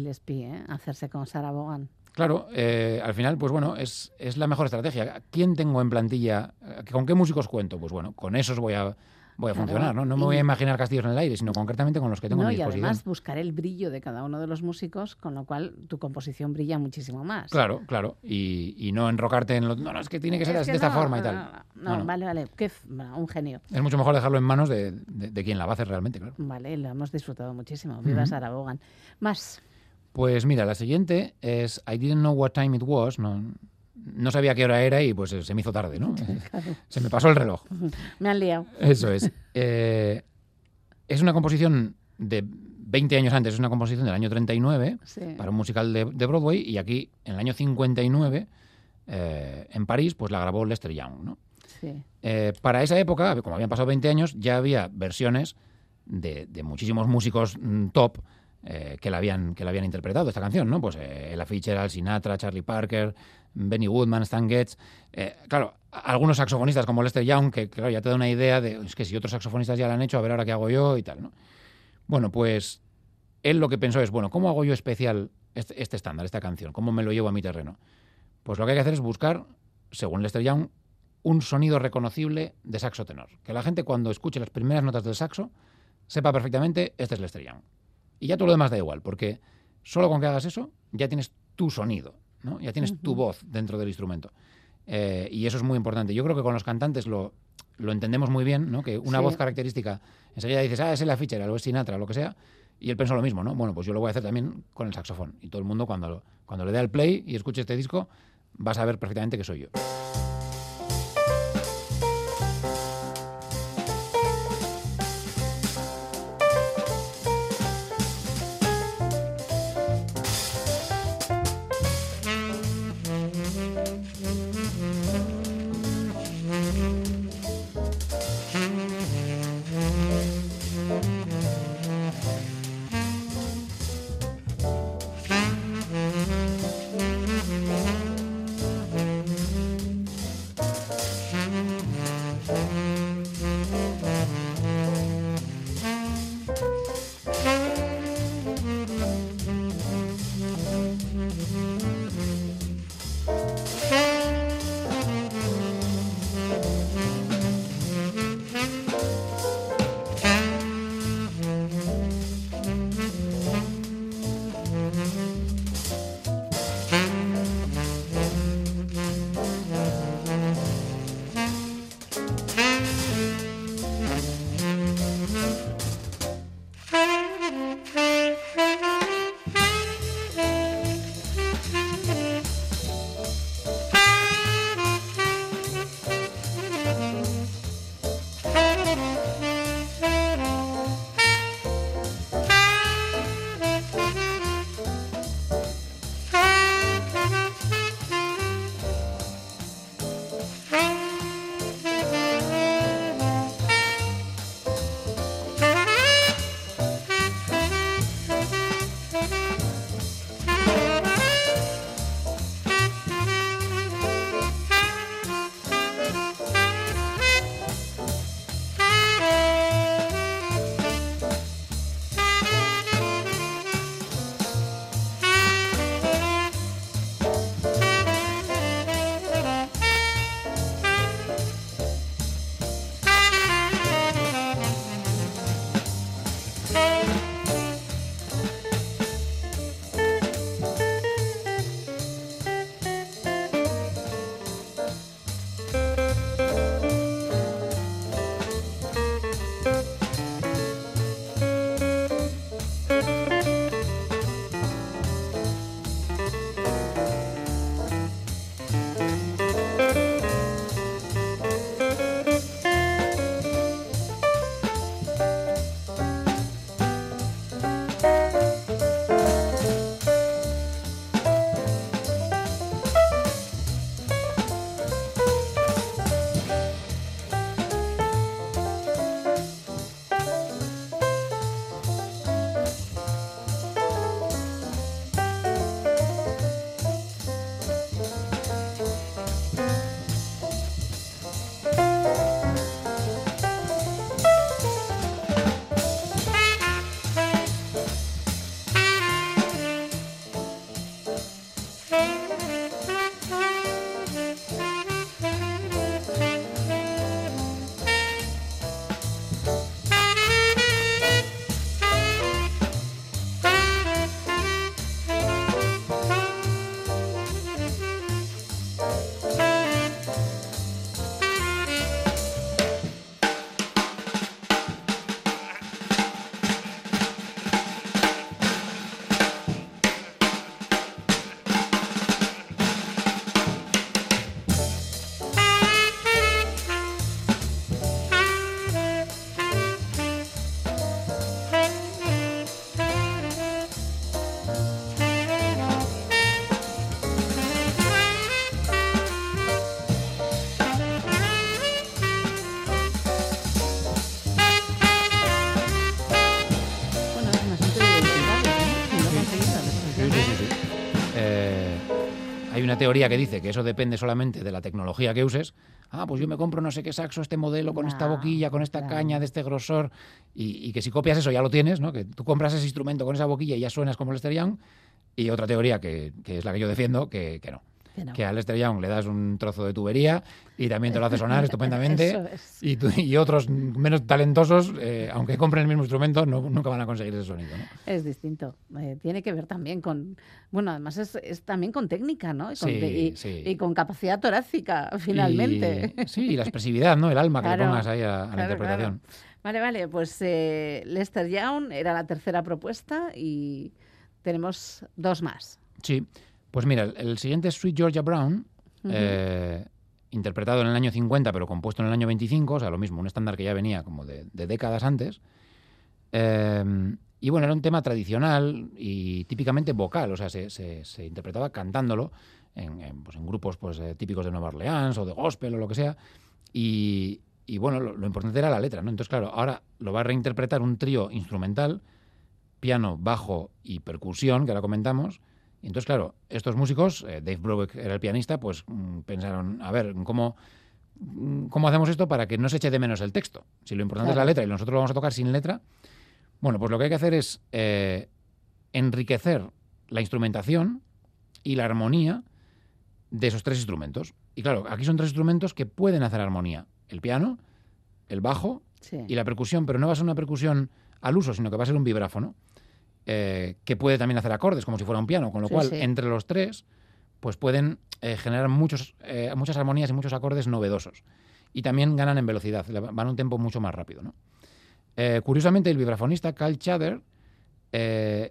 Gillespie, ¿eh? Hacerse con Sarah Vaughan. Claro, eh, al final, pues bueno, es, es la mejor estrategia. ¿Quién tengo en plantilla? Eh, ¿Con qué músicos cuento? Pues bueno, con esos voy a, voy a Claro, funcionar, ¿no? No me y- voy a imaginar castillos en el aire, sino concretamente con los que tengo No, a mi y disposición. además buscar el brillo de cada uno de los músicos, con lo cual tu composición brilla muchísimo más. Claro, claro. Y, y no enrocarte en lo... No, no, es que tiene que ser Es así que de esta no, forma y tal. No, vale, vale. Qué bueno, un genio. Es mucho mejor dejarlo en manos de, de- de quien la va a hacer realmente, claro. Vale, lo hemos disfrutado muchísimo. Viva Ujú. Sarah Vaughan. Más. Pues mira, la siguiente es I didn't know what time it was. No, no sabía qué hora era y pues se me hizo tarde, ¿no? *laughs* Se me pasó el reloj. *laughs* Me han liado. Eso es. Eh, es una composición de 20 años antes, es una composición del año 39 Sí. para un musical de, de Broadway y aquí, en el año 59, eh, en París, pues la grabó Lester Young, ¿no? Sí. Eh, para esa época, como habían pasado 20 años, ya había versiones de, de muchísimos músicos mm, top eh, que, la habían, que la habían interpretado, esta canción, ¿no? Pues eh, Ella Fitzgerald, Sinatra, Charlie Parker, Benny Goodman, Stan Getz. Eh, claro, algunos saxofonistas como Lester Young, que claro, ya te da una idea de, es que si otros saxofonistas ya la han hecho, a ver ahora qué hago yo y tal, ¿no? Bueno, pues él lo que pensó es, bueno, ¿cómo hago yo especial este, este estándar, esta canción? ¿Cómo me lo llevo a mi terreno? Pues lo que hay que hacer es buscar, según Lester Young, un sonido reconocible de saxo tenor. Que la gente cuando escuche las primeras notas del saxo sepa perfectamente, este es Lester Young. Y ya todo lo demás da igual, porque solo con que hagas eso ya tienes tu sonido, ¿no? Ya tienes tu voz dentro del instrumento. Eh, y eso es muy importante. Yo creo que con los cantantes lo, lo entendemos muy bien, ¿no? Que una Sí. voz característica, enseguida dices, ah, es la Fitzgerald o es Sinatra, lo que sea, y él pensó lo mismo, ¿no? Bueno, pues yo lo voy a hacer también con el saxofón. Y todo el mundo cuando, cuando le dé al play y escuche este disco, va a saber perfectamente que soy yo. Una teoría que dice que eso depende solamente de la tecnología que uses. Ah, pues yo me compro no sé qué saxo, este modelo, con esta boquilla, con esta caña de este grosor, y, y que si copias eso ya lo tienes, ¿no? Que tú compras ese instrumento con esa boquilla y ya suenas como Lester Young. Y otra teoría que, que es la que yo defiendo, que, que no. Que no. Que a Lester Young le das un trozo de tubería y también te lo hace sonar *laughs* estupendamente. Es. Y, tú- y otros menos talentosos, eh, aunque compren el mismo instrumento, no- nunca van a conseguir ese sonido. ¿no? Es distinto. Eh, tiene que ver también con. Bueno, además es, es también con técnica, ¿no? Y con, Sí, y, sí. y con capacidad torácica, *laughs* finalmente. Y- sí, y la expresividad, ¿no? El alma que le pongas ahí a, a la interpretación. claro. Vale, vale, pues eh, Lester Young era la tercera propuesta y tenemos dos más. Sí, pues mira, el, siguiente es Sweet Georgia Brown, eh, interpretado en el año 50, pero compuesto en el año 25, o sea, lo mismo, un estándar que ya venía como de, de décadas antes. Eh, y bueno, era un tema tradicional y típicamente vocal, o sea, se, se- se interpretaba cantándolo en, en, pues, en grupos pues, eh, típicos de Nueva Orleans o de gospel o lo que sea. Y, y bueno, lo, lo importante era la letra, ¿no? Entonces, claro, ahora lo va a reinterpretar un trío instrumental, piano, bajo y percusión, que ahora comentamos. Y entonces, claro, estos músicos, eh, Dave Brubeck era el pianista, pues mm, pensaron, a ver, ¿cómo, mm, ¿cómo hacemos esto para que no se eche de menos el texto? Si lo importante es la letra y nosotros lo vamos a tocar sin letra, bueno, pues lo que hay que hacer es eh, enriquecer la instrumentación y la armonía de esos tres instrumentos. Y claro, aquí son tres instrumentos que pueden hacer armonía. El piano, el bajo Sí. y la percusión, pero no va a ser una percusión al uso, sino que va a ser un vibráfono, eh, que puede también hacer acordes, como si fuera un piano, con lo Sí, cual, sí. entre los tres, pues pueden eh, generar muchos, eh, muchas armonías y muchos acordes novedosos. Y también ganan en velocidad, van a un tempo mucho más rápido. ¿no? Curiosamente, el vibrafonista Kyle Chader, en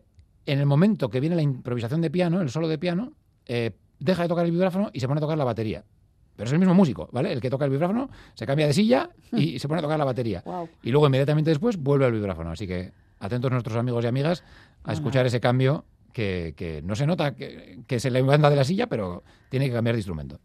el momento que viene la improvisación de piano, el solo de piano, eh, deja de tocar el vibráfono y se pone a tocar la batería. Pero es el mismo músico, ¿vale? El que toca el vibráfono se cambia de silla *laughs* y se pone a tocar la batería. Y luego inmediatamente después vuelve al vibráfono. Así que atentos nuestros amigos y amigas a escuchar ese cambio que, que no se nota que, que se levanta de la silla, pero tiene que cambiar de instrumento.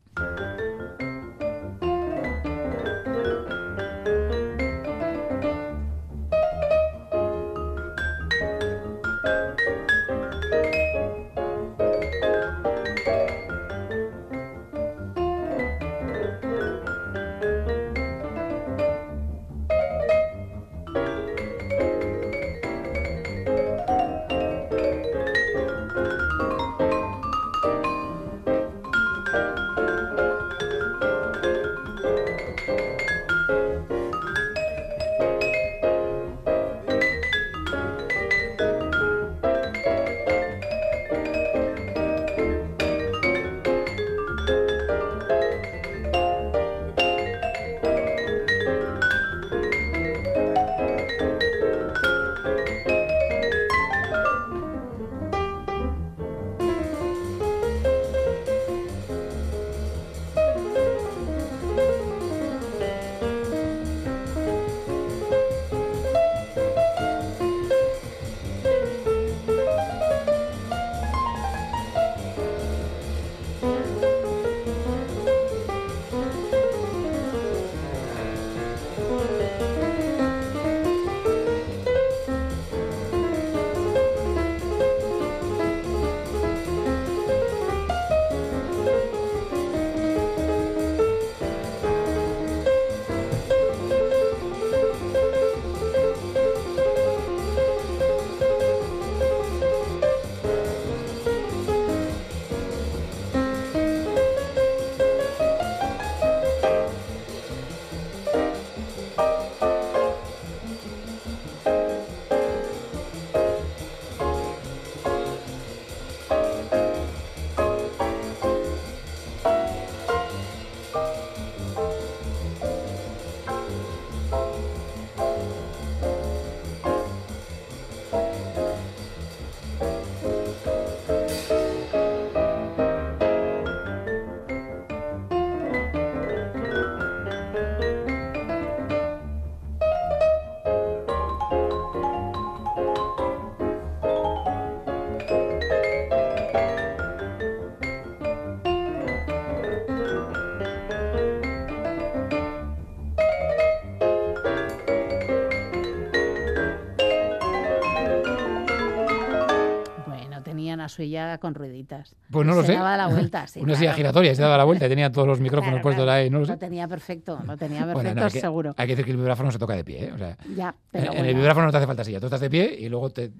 Suya con rueditas. Pues no lo se sé. daba la *laughs* vuelta, sí. Una silla claro. giratoria, se daba la vuelta y tenía todos los micrófonos Claro, puestos claro. ahí, no lo sé. Lo tenía perfecto, lo tenía *laughs* Bueno, perfecto, no, hay que- seguro. Hay que decir que el vibráfono se toca de pie, ¿eh? O sea, Ya, en, el vibráfono no te hace falta silla. Tú estás de pie y luego te,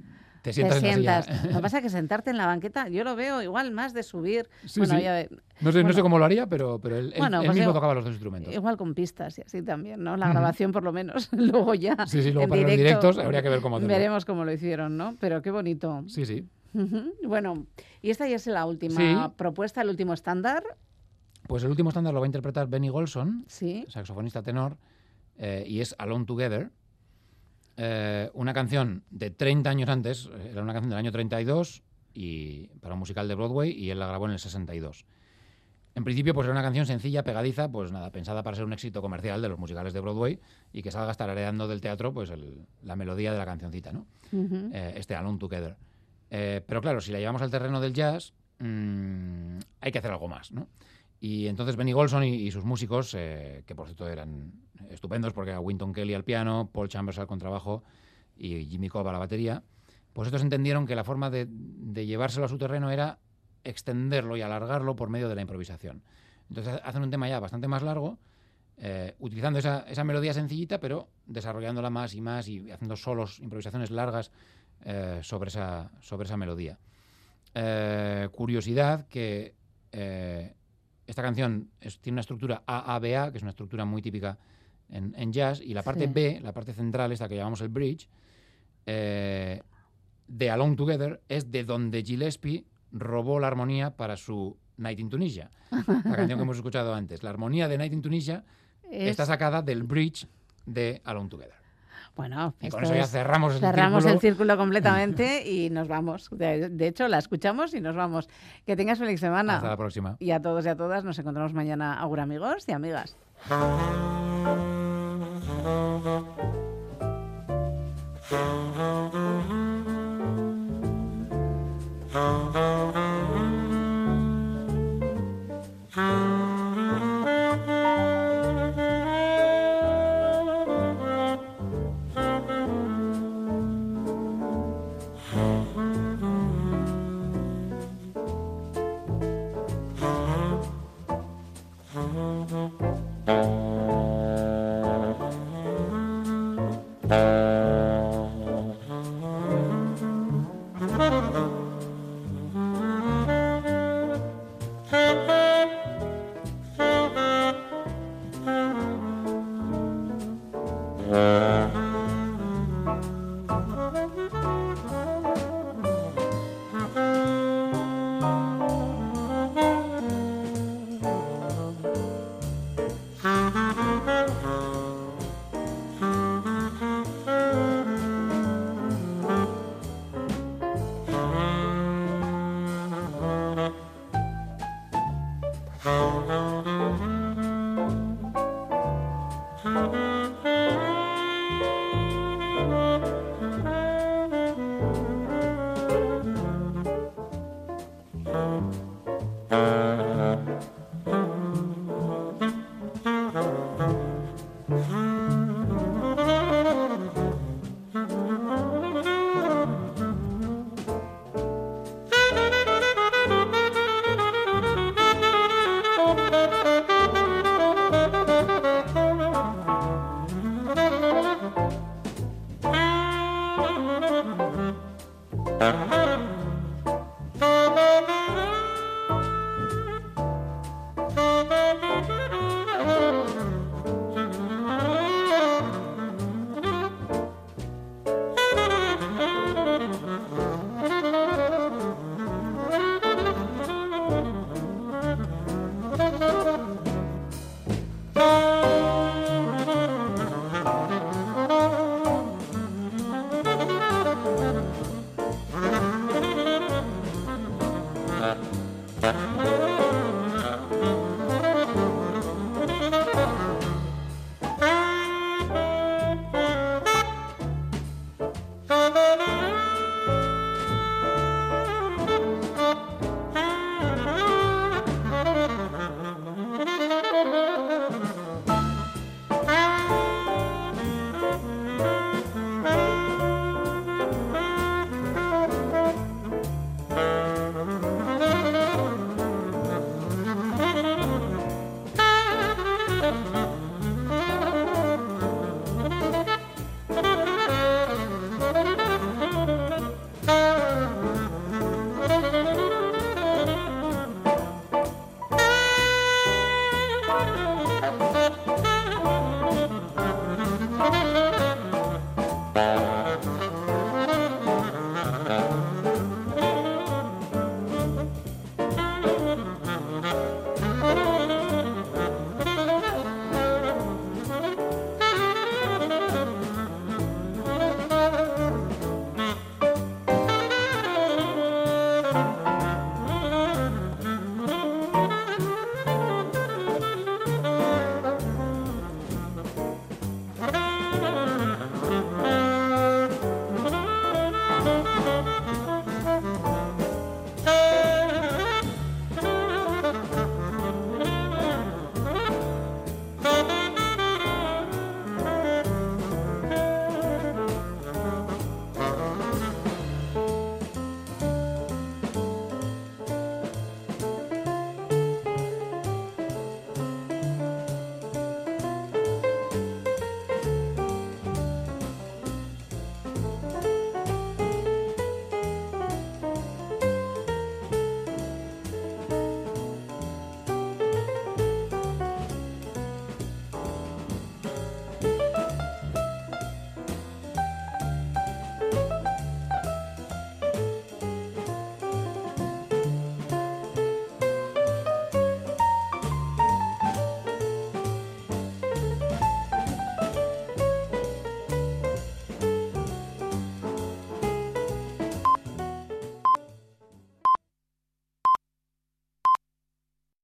te sientas te en la sientas. silla. *laughs* Lo que pasa es que sentarte en la banqueta, yo lo veo igual más de subir. Sí, bueno, sí. ya- No sé, no sé cómo lo haría, pero, pero él, Bueno, él pues mismo tocaba los dos instrumentos. Igual con pistas y así también, ¿no? La grabación por lo menos. luego ya. Sí, sí, luego en para los directo, directos habría que ver cómo hacerlo. Veremos cómo lo hicieron, ¿no? Pero qué bonito. Sí, sí. Bueno, y esta ya es la última Sí. propuesta, el último estándar. Pues el último estándar lo va a interpretar Benny Golson, Sí. saxofonista tenor, eh, y es Alone Together. Eh, una canción de 30 años antes, era una canción del año 32 y para un musical de Broadway y él la grabó en el 62. En principio, pues era una canción sencilla, pegadiza, pues nada, pensada para ser un éxito comercial de los musicales de Broadway y que salga tarareando del teatro, pues el- la melodía de la cancioncita, ¿no? Eh, este Alone Together. Eh, pero claro, si la llevamos al terreno del jazz, mm, hay que hacer algo más, ¿no? Y entonces Benny Golson y, sus músicos, eh, que por cierto eran estupendos porque era Winton Kelly al piano, Paul Chambers al contrabajo y Jimmy Cobb a la batería, pues estos entendieron que la forma de, de llevárselo a su terreno era extenderlo y alargarlo por medio de la improvisación. Entonces hacen un tema ya bastante más largo, eh, utilizando esa, esa melodía sencillita, pero desarrollándola más y más y haciendo solos, improvisaciones largas eh, sobre, esa, sobre esa melodía. Eh, curiosidad que eh, esta canción es- tiene una estructura AABA, que es una estructura muy típica en, en jazz, y la parte Sí. B, la parte central, esta que llamamos el bridge, de Alone Together, es de donde Gillespie robó la armonía para su Night in Tunisia, la canción que hemos *laughs* escuchado antes. La armonía de Night in Tunisia Es- está sacada del bridge de Alone Together. Bueno, Y con eso ya es- cerramos el cerramos círculo. el círculo completamente y nos vamos. De, de hecho, la escuchamos y nos vamos. Que tengas feliz semana. Hasta la próxima. Y a todos y a todas nos encontramos mañana. Agur amigos y amigas. *laughs*